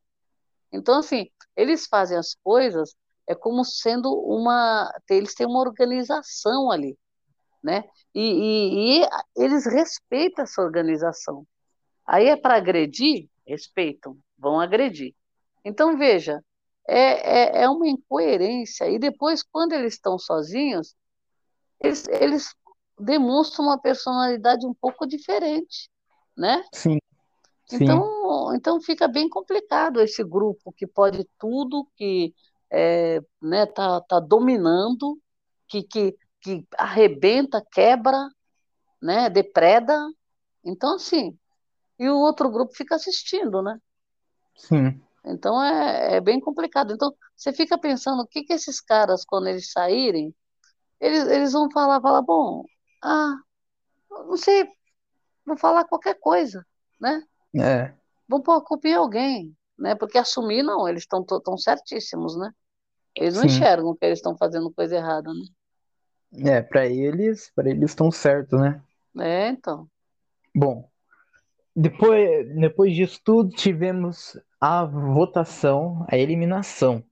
Então, assim, eles fazem as coisas é como sendo uma. Eles têm uma organização ali, né? E, e- e eles respeitam essa organização. Aí é para agredir? Respeitam, vão agredir. Então, veja, é, é, é uma incoerência. E depois, quando eles estão sozinhos, eles, eles demonstram uma personalidade um pouco diferente, né? sim, sim, Então, então fica bem complicado esse grupo que pode tudo, que é, né, tá, tá dominando, que, que, que arrebenta, quebra, né, depreda. Então, assim, e o outro grupo fica assistindo, né? sim, Então é, é bem complicado. Então, você fica pensando o que que esses caras, quando eles saírem, eles, eles vão falar, falar, bom, ah, não sei, vão falar qualquer coisa, né? é, Vão pôr a culpa em alguém, né? Porque assumir, não, eles estão tão certíssimos, né? Eles não sim. enxergam que eles estão fazendo coisa errada, né? É, pra eles, para eles estão certos, né? É, então. Bom, depois, depois disso tudo, tivemos a votação, a eliminação.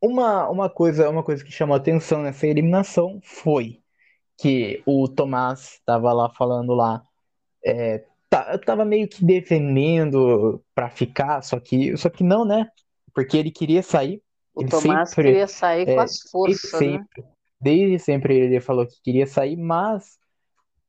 Uma, uma coisa, uma coisa que chamou atenção nessa eliminação foi que o Tomás estava lá falando lá, é, tá- tava meio que defendendo pra ficar, só que, só que não, né? Porque ele queria sair, O ele Tomás sempre, queria sair com é, as desde forças, né? sempre, desde sempre ele falou que queria sair, mas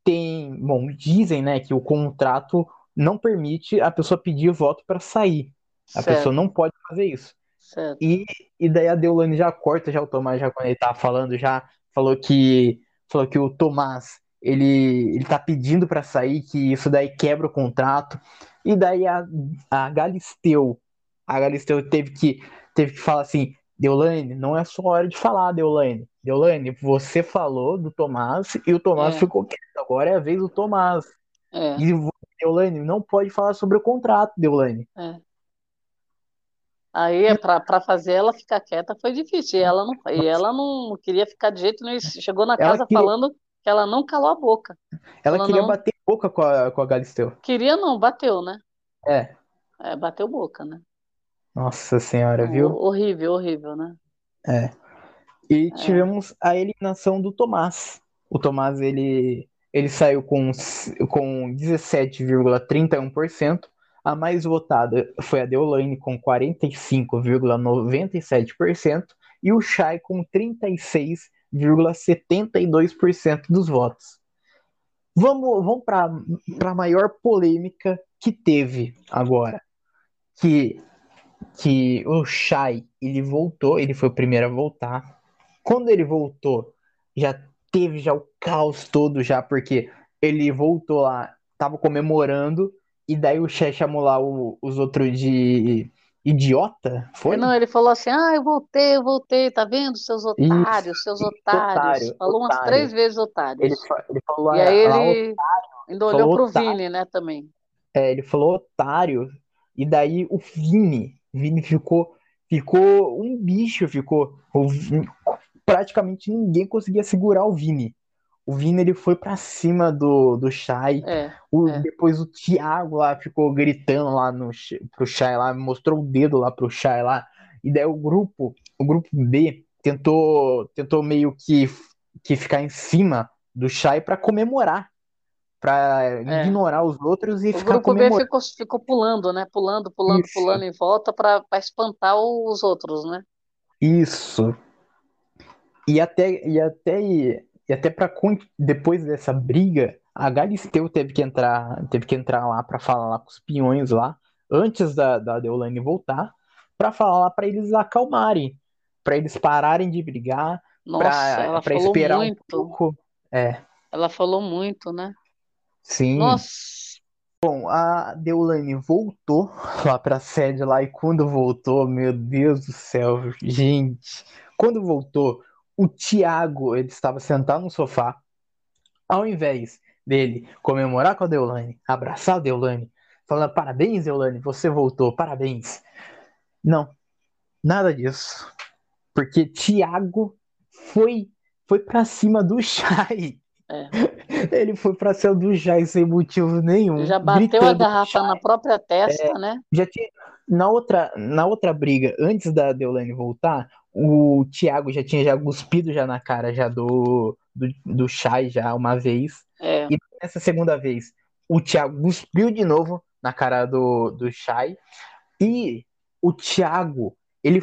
tem, bom, dizem, né, que o contrato não permite a pessoa pedir voto para sair. A pessoa não pode fazer isso. Certo. E, e daí a Deolane já corta já o Tomás já quando ele tá falando já falou que falou que o Tomás ele ele tá pedindo para sair que isso daí quebra o contrato. E daí a, a Galisteu a Galisteu teve que teve que falar assim, Deolane, não é só hora de falar, Deolane. Deolane, você falou do Tomás e o Tomás É, ficou quieto. Agora é a vez do Tomás. é, E Deolane não pode falar sobre o contrato, Deolane. é. Aí, para fazer ela ficar quieta foi difícil. E ela não, e ela não queria ficar de jeito nenhum. Chegou na casa queria, falando que ela não calou a boca. ela Ela queria não bater boca com a, com a Galisteu. queria, não, bateu, né? É. É, bateu boca, né? Nossa senhora, viu? horrível, horrível, né? É. E É, tivemos a eliminação do Tomás. O Tomás, ele, ele saiu com, com 17,31%. A mais votada foi a Deolane com 45,97% e o Chay com 36,72% dos votos. Vamos, vamos para a maior polêmica que teve agora, que que o Shai, ele voltou, ele foi o primeiro a voltar. Quando ele voltou, já teve já o caos todo já, porque ele voltou lá, tava comemorando, e daí o Shai chamou lá o- os outros de idiota, foi? não, ele falou assim: ah, eu voltei, eu voltei, tá vendo, seus Isso, otários, seus isso, otários. otário, Falou umas três otário. vezes Ele, otários. fa- ele falou E aí ele ainda olhou pro otário, Vini, né, também. é, ele falou otário, e daí o Vini, Vini ficou, ficou um bicho, ficou, Vini- praticamente ninguém conseguia segurar o Vini. O Vini ele foi pra cima do, do Shai. É, O, é. depois o Thiago lá ficou gritando lá no, pro Shai lá, mostrou o dedo lá pro Shai lá. E daí o grupo, o grupo B tentou, tentou meio que, que ficar em cima do Shai pra comemorar, pra É. ignorar os outros e O ficar grupo B comemorando. ficou, ficou pulando, né? Pulando, pulando, Isso, pulando em volta para espantar os outros, né? isso. E até, e até, e até para depois dessa briga, a Galisteu teve que entrar, teve que entrar lá para falar lá com os peões lá, antes da, da Deolane voltar, para falar lá para eles acalmarem, para eles pararem de brigar, para esperar muito. um pouco. É. Ela falou muito, né? Sim. Nossa. Bom, a Deolane voltou lá pra sede lá e quando voltou, meu Deus do céu, gente, quando voltou, o Tiago, ele estava sentado no sofá, ao invés dele comemorar com a Deolane, abraçar a Deolane, falando parabéns, Deolane, você voltou, parabéns. Não, nada disso. Porque Tiago foi foi para cima do Chay. É. Ele foi pra cima do Jai sem motivo nenhum. Já bateu a garrafa na própria testa, é, né? Já tinha, na, outra, na outra briga, antes da Deolane voltar, o Thiago já tinha já cuspido já na cara já do, do, do Shai já uma vez. É. E nessa segunda vez, o Thiago cuspiu de novo na cara do, do Shai. E o Thiago, ele,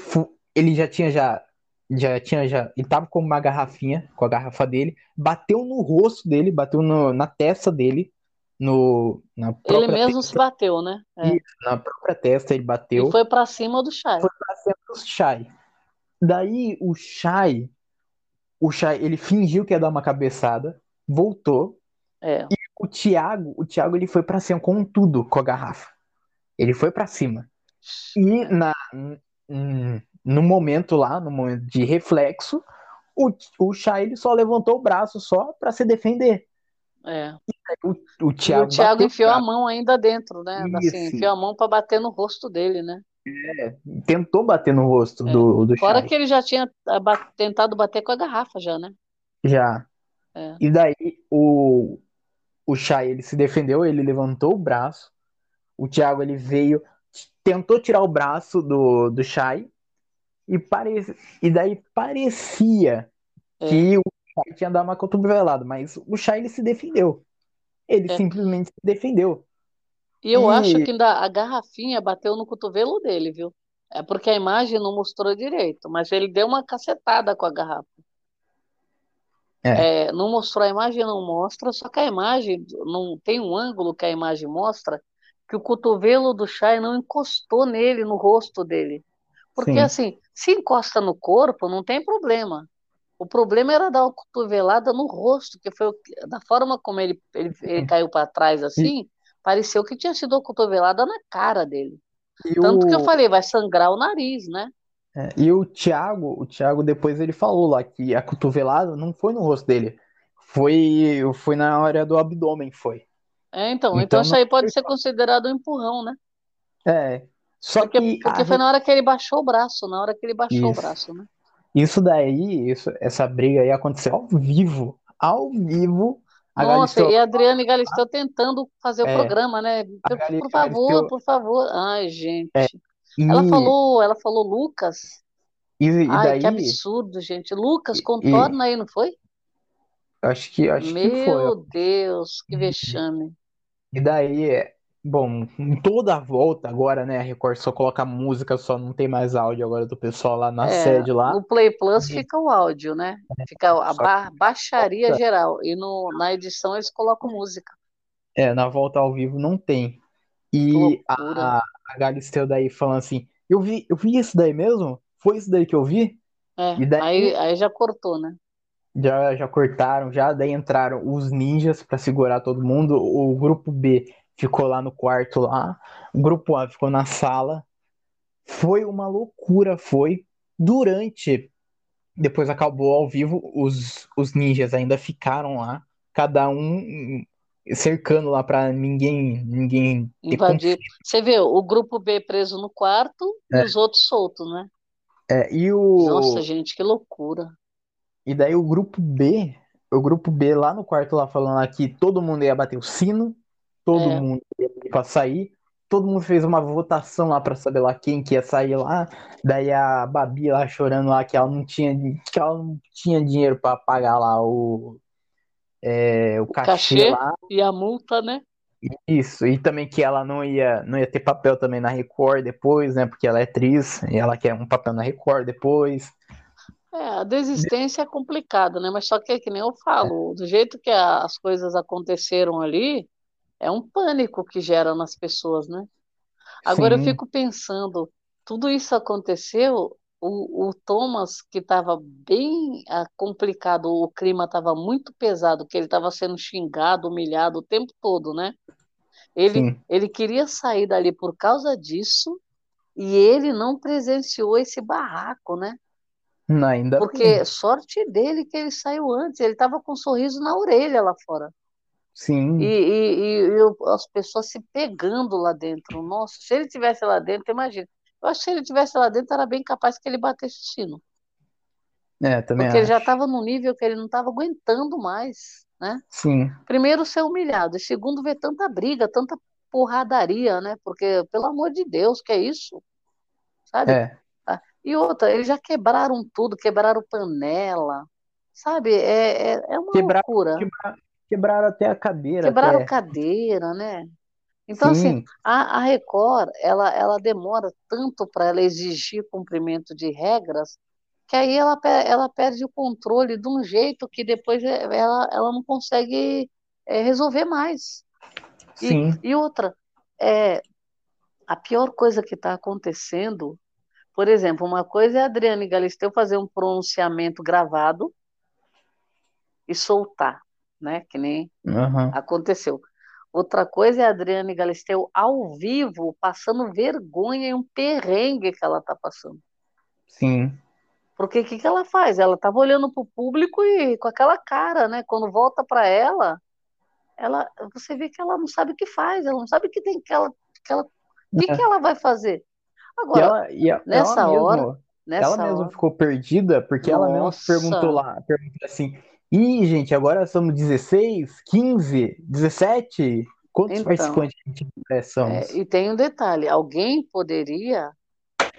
ele já tinha já já tinha já ele tava com uma garrafinha com a garrafa dele bateu no rosto dele bateu no, na testa dele no na ele mesmo testa. se bateu né é. Isso, na própria testa ele bateu e foi para cima do Shai foi para cima do Shai daí o Shai o Shai ele fingiu que ia dar uma cabeçada voltou é. e o Thiago o Thiago ele foi para cima com tudo com a garrafa ele foi para cima e na no momento lá, no momento de reflexo, o, o Chay ele só levantou o braço só para se defender. É. O, o Thiago, e o Thiago enfiou a mão ainda dentro, né? Assim, enfiou a mão para bater no rosto dele, né? É, tentou bater no rosto é. do, do Fora que ele já tinha tentado bater com a garrafa já, né? Já. É. E daí o, o Chay ele se defendeu, ele levantou o braço. O Thiago ele veio, tentou tirar o braço do, do Chay, e, parece, e daí parecia é. que o Shai tinha dado uma cotovelada, mas o Shai ele se defendeu. Ele é. simplesmente se defendeu. E eu e... acho que ainda a garrafinha bateu no cotovelo dele, viu? É porque a imagem não mostrou direito, mas ele deu uma cacetada com a garrafa. É. É, não mostrou a imagem, não mostra, só que a imagem não tem um ângulo que a imagem mostra que o cotovelo do Shai não encostou nele, no rosto dele. Porque Sim. assim, se encosta no corpo, não tem problema. O problema era dar uma cotovelada no rosto, que foi da forma como ele, ele, ele caiu para trás assim. Pareceu que tinha sido uma cotovelada na cara dele. E Tanto o... que eu falei, vai sangrar o nariz, né? É, e o Thiago, o Thiago depois ele falou lá que a cotovelada não foi no rosto dele, foi, foi na área do abdômen, foi. É, então, então, então isso aí pode ser considerado um empurrão, né? É, só porque, que porque foi na hora que ele baixou o braço, na hora que ele baixou isso. o braço, né? Isso daí, isso, essa briga aí aconteceu ao vivo, ao vivo. A Nossa, Galisteu... e a Adriana e Galisteu tentando fazer o é, programa, né? Por, por favor, por favor. Ai, gente. É, e... Ela falou, ela falou Lucas. E, e Ai, daí... que absurdo, gente. Lucas, contorna e... aí, não foi? Acho que, acho Meu que foi. Meu Deus, que vexame. E daí, Bom, em toda a volta agora, né? A Record só coloca música, só não tem mais áudio agora do pessoal lá na é, sede lá. No Play Plus fica o áudio, né? Fica a ba baixaria geral. E no, na edição eles colocam música. É, na volta ao vivo não tem. E a, a Galisteu daí falando assim, eu vi, eu vi isso daí mesmo? Foi isso daí que eu vi? É, e daí, aí, aí já cortou, né? Já, já cortaram, já daí entraram os ninjas para segurar todo mundo. O grupo B ficou lá no quarto lá, o grupo A ficou na sala. Foi uma loucura, foi. Durante, depois acabou ao vivo, os, os ninjas ainda ficaram lá, cada um cercando lá para ninguém ninguém invadir. Você vê o grupo B preso no quarto é. e os outros soltos, né? É, e o Nossa, gente, que loucura. E daí o grupo B, o grupo B lá no quarto lá falando que todo mundo ia bater o sino, todo é. mundo para sair. Todo mundo fez uma votação lá para saber lá quem que ia sair lá. Daí a Babi lá chorando lá que ela não tinha, que ela não tinha dinheiro para pagar lá o, é, o, o cachê, cachê lá. E a multa, né? Isso, e também que ela não ia, não ia ter papel também na Record depois, né? Porque ela é atriz e ela quer um papel na Record depois. É, a desistência é complicada, né? Mas só que, que nem eu falo, do jeito que as coisas aconteceram ali, é um pânico que gera nas pessoas, né? Agora eu Sim, fico pensando, tudo isso aconteceu, o, o Thomas, que estava bem ah, complicado, o clima estava muito pesado, que ele estava sendo xingado, humilhado o tempo todo, né? Ele, sim. ele queria sair dali por causa disso e ele não presenciou esse barraco, né? Não, Ainda Porque bem. sorte dele que ele saiu antes, ele estava com um sorriso na orelha lá fora. E, Sim, e, e- e as pessoas se pegando lá dentro. Nossa, se ele tivesse lá dentro, imagina. Eu acho que se ele tivesse lá dentro, era bem capaz que ele batesse o sino. é, também Porque ele já acho. estava num nível que ele não estava aguentando mais, né? Sim, Primeiro, ser humilhado. E segundo, ver tanta briga, tanta porradaria, né? Porque, pelo amor de Deus, que é isso? Sabe? é. Tá? E outra, eles já quebraram tudo, quebraram panela, sabe? É, é, é uma Quebrar, loucura. quebrar, quebraram até a cadeira, Quebraram até. cadeira, né? Então, assim, Sim, a, a Record, ela, ela demora tanto para ela exigir cumprimento de regras, que aí ela, ela perde o controle de um jeito que depois é- ela, ela não consegue é, resolver mais. E, sim. e outra, é, a pior coisa que está acontecendo, por exemplo, uma coisa é a Adriane Galisteu fazer um pronunciamento gravado e soltar, né? Que nem Aham, aconteceu. Outra coisa é a Adriane Galisteu ao vivo, passando vergonha e um perrengue que ela está passando. sim. Porque o que, que ela faz? Ela estava olhando para o público e com aquela cara, né? Quando volta para ela, ela, você vê que ela não sabe o que faz, ela não sabe o que tem que ela, que ela, o que, que É. ela vai fazer. E Agora, ela, e a- ela nessa hora, mesmo, ela nessa mesmo hora, ficou perdida, porque ela mesmo perguntou nossa, lá, perguntou assim, Ih, gente, agora somos 16, 15, 17? Quantos então, participantes a gente é, é, somos? e tem um detalhe, alguém poderia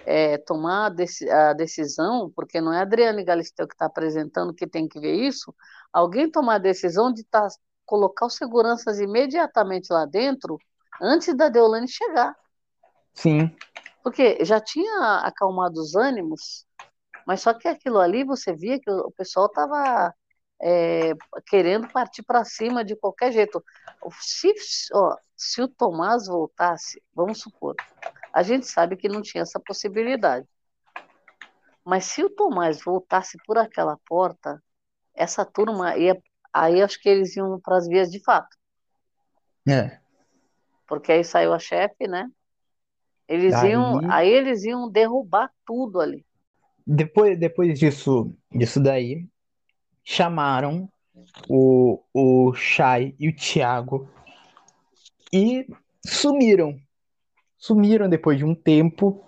é, tomar a, deci- a decisão, porque não é a Adriane Galisteu que está apresentando que tem que ver isso, alguém tomar a decisão de tá, colocar os seguranças imediatamente lá dentro antes da Deolane chegar. Sim, Porque já tinha acalmado os ânimos, mas só que aquilo ali você via que o pessoal estava querendo partir para cima de qualquer jeito. Se, ó, se o Tomás voltasse, vamos supor, a gente sabe que não tinha essa possibilidade. Mas se o Tomás voltasse por aquela porta, essa turma ia. Aí acho que eles iam para as vias de fato. é. Porque aí saiu a chefe, né? Eles iam. Aí eles iam derrubar tudo ali. depois, depois disso, disso daí, chamaram o, o Chay e o Thiago e sumiram. Sumiram depois de um tempo.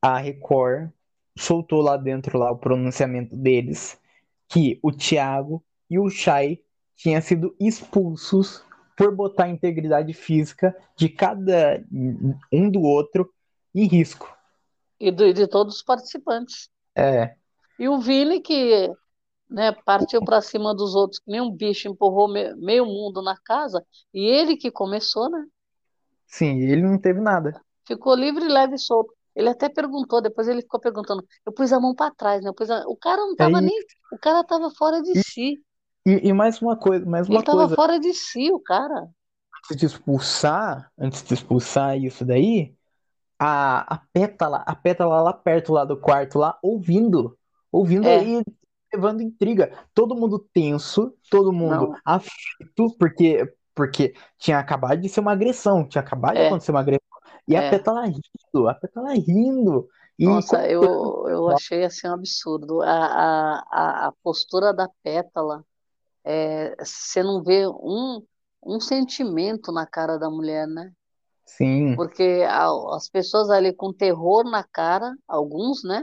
A Record soltou lá dentro lá o pronunciamento deles que o Thiago e o Chay tinham sido expulsos por botar a integridade física de cada um do outro em risco. E do- de todos os participantes. É, E o Vini, que né, partiu para cima dos outros, que nem um bicho, empurrou me- meio mundo na casa, e ele que começou, né? sim, ele não teve nada. Ficou livre, leve e solto. Ele até perguntou, depois ele ficou perguntando. Eu pus a mão para trás, né? A- O cara não estava Aí, nem. O cara estava fora de e, si. e, e mais uma coisa, mais Ele uma estava coisa, fora de si, o cara. antes de expulsar, antes de expulsar isso daí, a, a Pétala, a Pétala lá perto lá do quarto lá, ouvindo, ouvindo É, levando intriga. Todo mundo tenso, todo mundo não, aflito, porque, porque tinha acabado de ser uma agressão, tinha acabado de é, acontecer uma agressão. E a é. Pétala rindo, a Pétala rindo, e Nossa, eu, eu achei assim um absurdo. A, a, a, a postura da Pétala, é, você não vê um, um sentimento na cara da mulher, né? Sim, Porque a- as pessoas ali com terror na cara, alguns, né?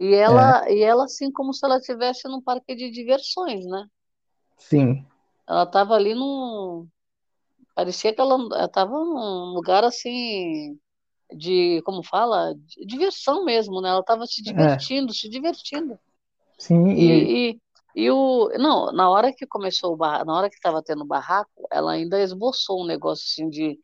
E é, ela, e ela assim como se ela estivesse num parque de diversões, né? sim, Ela estava ali num. Parecia que ela estava num lugar assim de, como fala, de diversão mesmo, né? Ela estava se é, divertindo, se divertindo. sim, e E, e, e o. Não, na hora que começou o barraco, na hora que estava tendo o barraco, ela ainda esboçou um negócio assim de.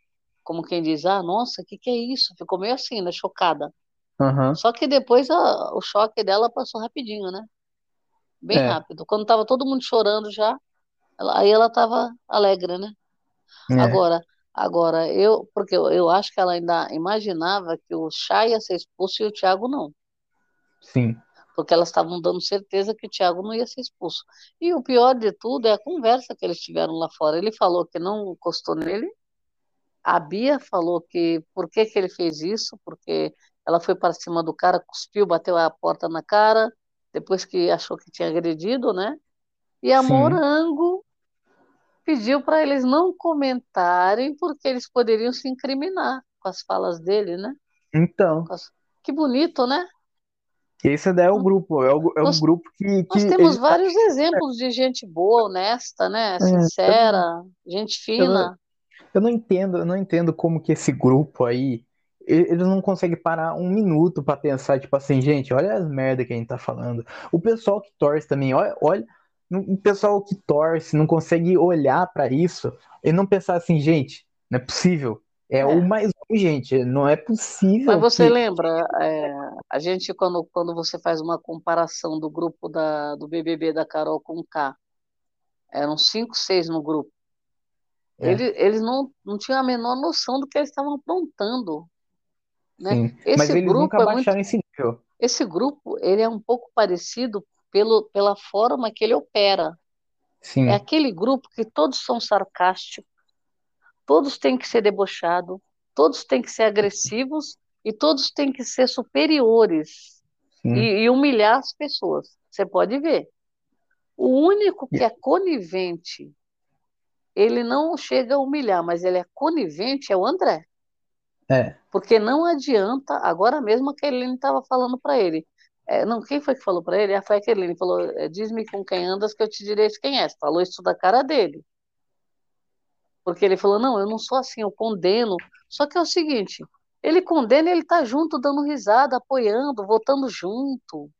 Como quem diz, ah, nossa, o que que é isso? Ficou meio assim, né? Chocada. Aham. Só que depois a- o choque dela passou rapidinho, né? Bem É, rápido. Quando tava todo mundo chorando já, ela- aí ela tava alegre, né? é, Agora, agora eu, porque eu, eu acho que ela ainda imaginava que o Chay ia ser expulso e o Thiago não, sim, porque elas estavam dando certeza que o Thiago não ia ser expulso. E o pior de tudo é a conversa que eles tiveram lá fora. Ele falou que não encostou nele, a Bia falou que por que que ele fez isso, porque ela foi para cima do cara, cuspiu, bateu a porta na cara, depois que achou que tinha agredido, né? E a sim. Morango pediu para eles não comentarem, porque eles poderiam se incriminar com as falas dele, né? Então, Que bonito, né? esse é o grupo, é o, é um Nós, grupo que, que nós temos eles vários exemplos de gente boa, honesta, né? É, eu Sincera, gente eu não, fina. eu não entendo, eu não entendo como que esse grupo aí, eles não conseguem parar um minuto pra pensar, tipo assim, gente, olha as merda que a gente tá falando. O pessoal que torce também, olha, olha, o pessoal que torce não consegue olhar pra isso e não pensar assim, gente, não é possível. É o É. mais um, gente, não é Mas possível você que. lembra, é, a gente, quando, quando você faz uma comparação do grupo da, do BBB da Carol com o K, eram cinco, seis no grupo. É, Ele, eles não, não tinham a menor noção do que eles estavam aprontando, né? sim. Mas Esse eles nunca grupo é muito, esse nível. esse grupo, ele é um pouco parecido pelo, pela forma que ele opera. É Sim, aquele grupo que todos são sarcásticos, todos têm que ser debochados, todos têm que ser agressivos e todos têm que ser superiores e, e humilhar as pessoas. Você pode ver. O único que é conivente, ele não chega a humilhar, mas ele é conivente, é o André. É, Porque não adianta, agora mesmo a Kelly estava falando para ele. É, não, quem foi que falou para ele? Ah, foi a Kelly. falou: é, Diz-me com quem andas que eu te direi quem és. Falou isso da cara dele. Porque ele falou: Não, eu não sou assim, eu condeno. Só que é o seguinte: ele condena e ele está junto, dando risada, apoiando, votando junto,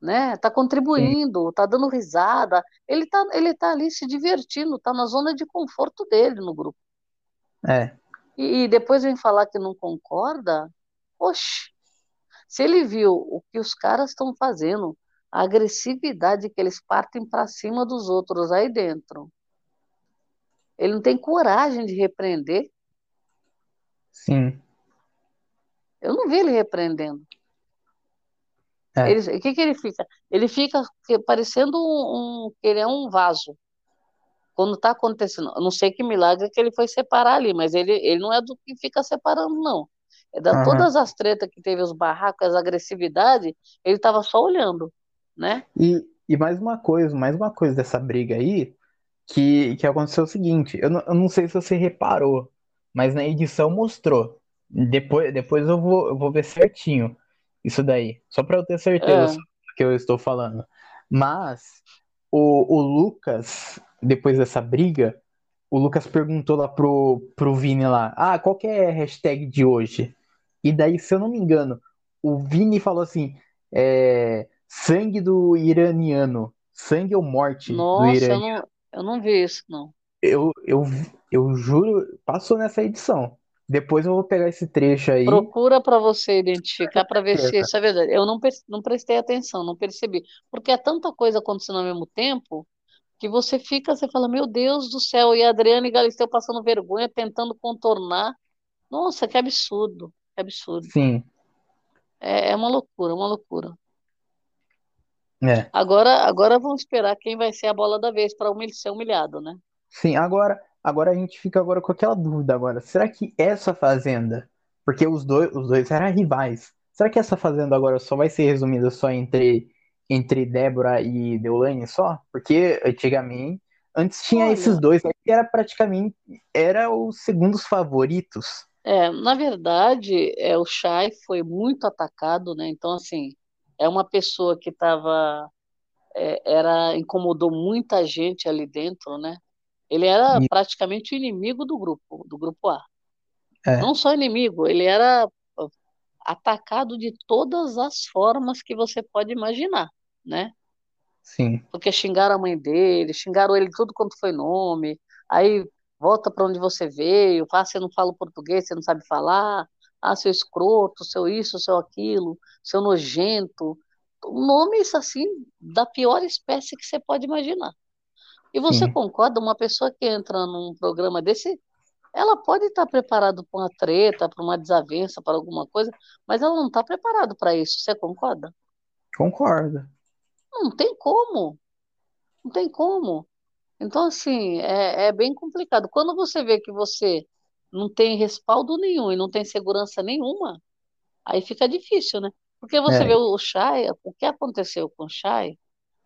né? Está sim, contribuindo, está dando risada. Ele está ele tá ali se divertindo, está na zona de conforto dele no grupo. é, E, e depois vem falar que não concorda. Oxe, se ele viu o que os caras estão fazendo, a agressividade que eles partem para cima dos outros aí dentro, ele não tem coragem de repreender. sim. Eu não vi ele repreendendo. É. Ele, o que que ele fica? Ele fica parecendo um, um- que ele é um vaso. Quando está acontecendo, eu não sei que milagre que ele foi separar ali, mas ele, ele não é do que fica separando, não. É da Aham. todas as tretas que teve, os barracos, as agressividades, ele estava só olhando, né? E, e mais uma coisa, mais uma coisa dessa briga aí, que, que aconteceu o seguinte, eu não, eu não sei se você reparou, mas na edição mostrou. Depois, depois eu vou, eu vou ver certinho isso daí, só para eu ter certeza É, do que eu estou falando. Mas o, o Lucas, depois dessa briga, o Lucas perguntou lá pro, pro Vini lá, ah, qual que é a hashtag de hoje? E daí, se eu não me engano, o Vini falou assim, é, sangue do iraniano, sangue ou morte do nossa, eu iraniano. não, eu não vi isso, não. Eu, eu, eu juro, passou nessa edição. Depois eu vou pegar esse trecho aí, Procura para você identificar para ver se isso é verdade. Eu não, não prestei atenção, não percebi. Porque é tanta coisa acontecendo ao mesmo tempo que você fica, você fala, meu Deus do céu, e a Adriana e Galisteu passando vergonha, tentando contornar. Nossa, que absurdo, que absurdo. Sim, É, é uma loucura, uma loucura. é. Agora, agora vamos esperar quem vai ser a bola da vez para ser humilhado, né? Sim, agora, agora a gente fica agora com aquela dúvida agora. Será que essa fazenda, porque os dois, os dois eram rivais, será que essa fazenda agora só vai ser resumida só entre entre Débora e Deolane só? Porque antigamente, antes tinha esses Olha, dois aí que era praticamente era os segundos favoritos. é, na verdade, é, o Chay foi muito atacado, né? Então, assim, é uma pessoa que estava, era, incomodou muita gente ali dentro, né? Ele era E, praticamente o inimigo do grupo, do grupo A. é, Não só inimigo, ele era atacado de todas as formas que você pode imaginar, né? sim, Porque xingaram a mãe dele, xingaram ele tudo quanto foi nome, aí volta para onde você veio, ah, você não fala português, você não sabe falar, Ah, seu escroto, seu isso, seu aquilo, seu nojento. Nomes assim da pior espécie que você pode imaginar. E você Sim. concorda? Uma pessoa que entra num programa desse, ela pode estar preparada para uma treta, para uma desavença, para alguma coisa, mas ela não está preparada para isso. Você concorda? Concordo. Não tem como. Não tem como. Então, assim, é, é bem complicado. Quando você vê que você não tem respaldo nenhum e não tem segurança nenhuma, aí fica difícil, né? Porque você vê É, o Chay, o que aconteceu com o Chay,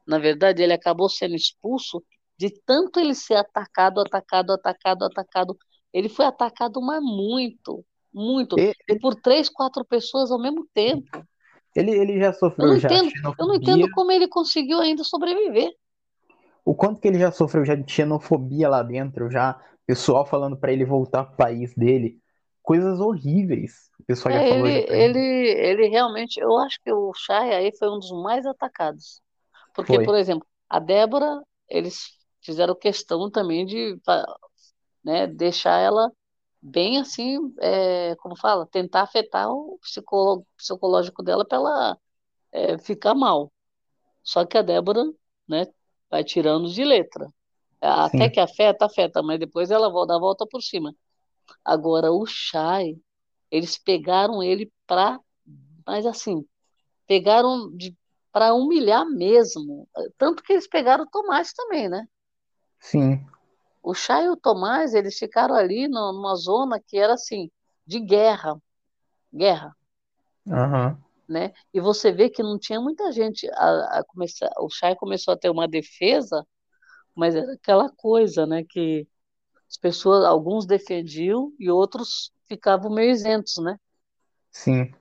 na verdade, ele acabou sendo expulso de tanto ele ser atacado, atacado, atacado, atacado. Ele foi atacado, mas muito, muito. e- E por três, quatro pessoas ao mesmo tempo. Ele, ele já Eu não sofreu já entendo, eu não xenofobia. entendo como ele conseguiu ainda sobreviver. O quanto que ele já sofreu já de xenofobia lá dentro, já pessoal falando pra ele voltar pro país dele. Coisas horríveis. O pessoal já É, falou ele, já pra ele. ele, ele realmente, eu acho que o Chay aí foi um dos mais atacados. Porque, Foi. por exemplo, a Débora, eles fizeram questão também de, né, deixar ela bem assim, é, como fala, tentar afetar o psicó- psicológico dela para ela é, ficar mal. Só que a Débora, né, vai tirando de letra. Até Sim, que afeta, afeta, mas depois ela dá a volta por cima. Agora, o Chay, eles pegaram ele pra, mas assim, pegaram para humilhar mesmo. Tanto que eles pegaram o Tomás também, né? sim, O Chay e o Tomás, eles ficaram ali numa zona que era assim, de guerra, guerra, aham, né? E você vê que não tinha muita gente a, a começar, o Chay começou a ter uma defesa, mas era aquela coisa, né, que as pessoas, alguns defendiam e outros ficavam meio isentos, né? sim.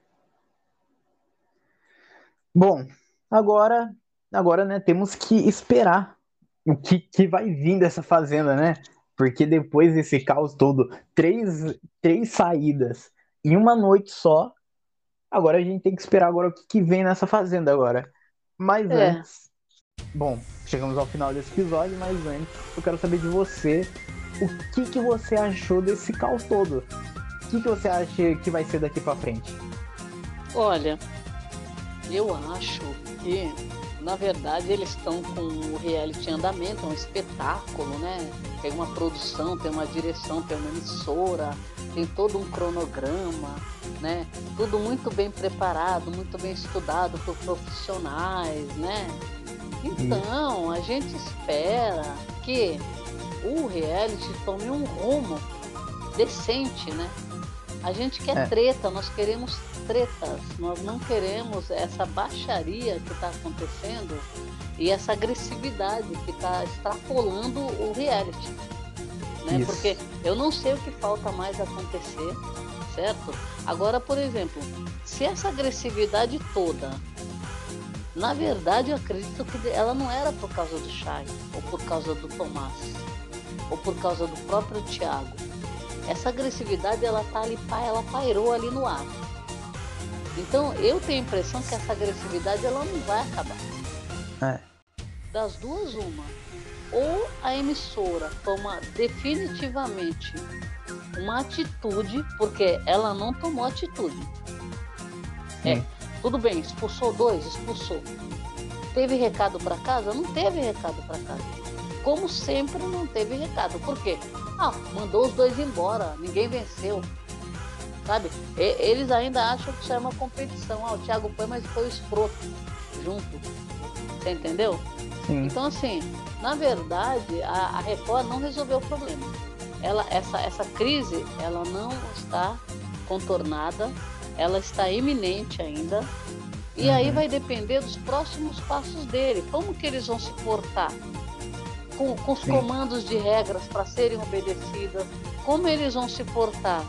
Bom, agora, agora, né, temos que esperar o que, que vai vir dessa fazenda, né? Porque depois desse caos todo, três, três saídas em uma noite só, agora a gente tem que esperar agora o que, que vem nessa fazenda agora. Mas É, antes, bom, chegamos ao final desse episódio, mas antes eu quero saber de você o que, que você achou desse caos todo. O que, que você acha que vai ser daqui pra frente? olha, eu acho que, na verdade, eles estão com o reality em andamento, é um espetáculo, né? Tem uma produção, tem uma direção, tem uma emissora, tem todo um cronograma, né? Tudo muito bem preparado, muito bem estudado por profissionais, né? Então, a gente espera que o reality tome um rumo decente, né? A gente quer É. treta, nós queremos tretas, nós não queremos essa baixaria que está acontecendo e essa agressividade que está extrapolando o reality. Né? Isso. Porque eu não sei o que falta mais acontecer, certo? Agora, por exemplo, se essa agressividade toda, na verdade eu acredito que ela não era por causa do Chay, ou por causa do Tomás, ou por causa do próprio Thiago. Essa agressividade ela tá ali, ela pairou ali no ar. Então eu tenho a impressão que essa agressividade ela não vai acabar. É. Das duas uma, ou a emissora toma definitivamente uma atitude, porque ela não tomou atitude. É, Sim. tudo bem, expulsou dois, expulsou. Teve recado para casa? Não teve recado para casa. Como sempre, não teve recado. Por quê? Ah, mandou os dois embora, ninguém venceu. Sabe? E- eles ainda acham que isso é uma competição. Ah, o Thiago foi, mas foi o escroto junto. Você entendeu? Sim. Então, assim, na verdade, a, a Record não resolveu o problema. Ela, essa, essa crise, ela não está contornada, ela está iminente ainda. E aí Uhum. vai depender dos próximos passos dele. Como que eles vão se portar? Com, com os Sim. comandos de regras para serem obedecidas. Como eles vão se portar?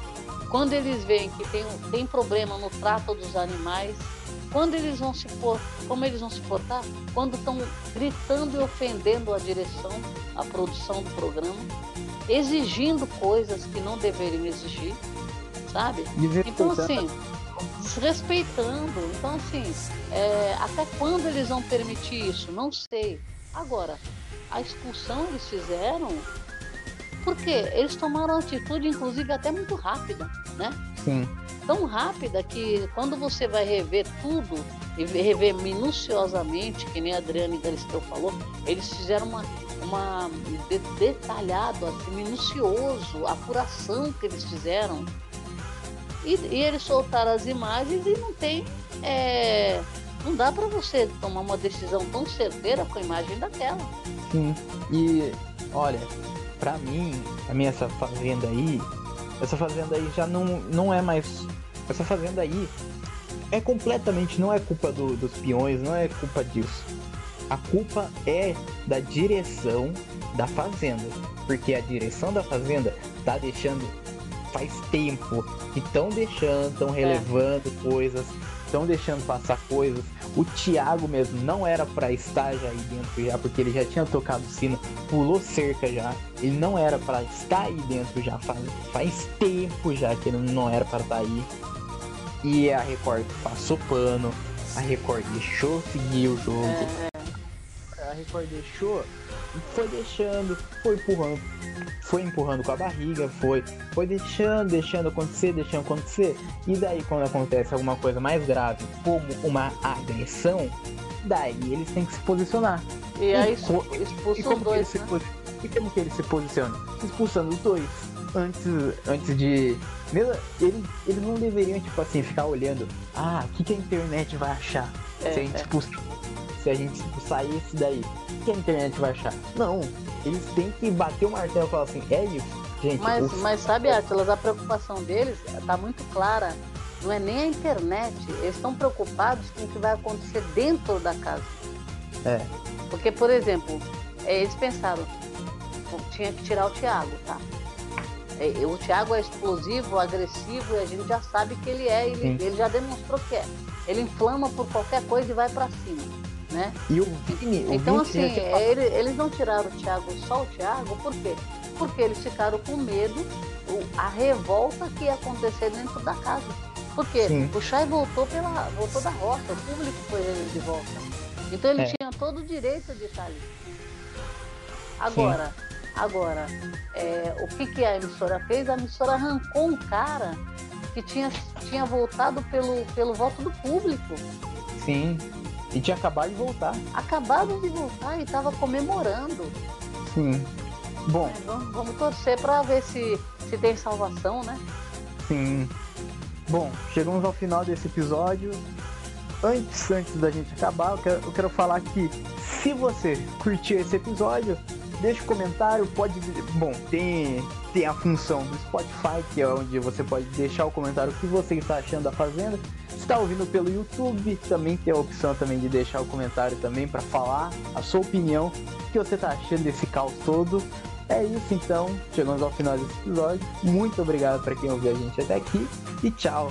Quando eles veem que tem, tem problema no trato dos animais. Quando eles vão se por, como eles vão se portar? Quando estão gritando e ofendendo a direção, a produção do programa, exigindo coisas que não deveriam exigir, sabe? Então, assim, desrespeitando. Então, assim, é, até quando eles vão permitir isso? Não sei. Agora, a expulsão eles fizeram porque eles tomaram atitude, inclusive, até muito rápida, né? Sim. tão rápida que quando você vai rever tudo e rever minuciosamente, que nem a Adriane Galisteu falou, eles fizeram uma, uma de, detalhado, assim, minucioso, a apuração que eles fizeram. E, e eles soltaram as imagens e não tem. É, não dá para você tomar uma decisão tão certeira com a imagem daquela. Sim. E olha, para mim, a minha essa fazenda aí, essa fazenda aí já não, não é mais. Essa fazenda aí é completamente. Não é culpa do, dos peões, não é culpa disso. A culpa é da direção da fazenda. Porque a direção da fazenda tá deixando. Faz tempo que estão deixando, estão é. relevando é. coisas, estão deixando passar coisas. O Thiago mesmo não era para estar já aí dentro já, porque ele já tinha tocado sino, pulou cerca já. Ele não era para estar aí dentro já faz, faz tempo já que ele não era para estar aí. E a Record passou pano, a Record deixou seguir o jogo. A Record deixou foi deixando, foi empurrando, foi empurrando com a barriga, foi, foi deixando, deixando acontecer, deixando acontecer. E daí quando acontece alguma coisa mais grave, como uma agressão, daí eles têm que se posicionar. E aí expulsa os dois, né? E como que eles se posicionam? Expulsando os dois. Antes, antes de. Mesmo, eles, eles não deveriam, tipo assim, ficar olhando. Ah, o que, que a internet vai achar? É, se a gente é. expulsar se a gente sair esse daí, o que a internet vai achar? Não, eles têm que bater o martelo e falar assim, é isso, gente. Mas, mas sabe, Atlas, a preocupação deles tá muito clara. Não é nem a internet, eles estão preocupados com o que vai acontecer dentro da casa. É. Porque, por exemplo, é, eles pensaram, tinha que tirar o Thiago, tá? É, o Thiago é explosivo, agressivo, e a gente já sabe que ele é, ele, ele já demonstrou que é. Ele inflama por qualquer coisa e vai para cima né? E o Vini, o então Vini assim, é, ele, eles não tiraram o Thiago só o Thiago, por quê? Porque eles ficaram com medo a revolta que ia acontecer dentro da casa. Porque Sim. o Chay voltou pela voltou da roça, o público foi ele de volta. Então ele é. tinha todo o direito de estar ali. Agora, Sim. agora, é, o que, que a emissora fez? A emissora arrancou um cara que tinha, tinha voltado pelo, pelo voto do público. Sim. E tinha acabado de voltar. Acabado de voltar e estava comemorando. Sim. Bom. É, vamos, vamos, torcer para ver se, se tem salvação, né? Sim. Bom, chegamos ao final desse episódio. Antes, antes da gente acabar, eu quero, eu quero falar que se você curtiu esse episódio, deixa um comentário, pode. Bom, tem, tem a função do Spotify, que é onde você pode deixar o comentário que você está achando da Fazenda está ouvindo pelo YouTube, também tem a opção também de deixar o comentário também para falar a sua opinião, o que você está achando desse caos todo. É isso então, chegamos ao final desse episódio. Muito obrigado para quem ouviu a gente até aqui e tchau.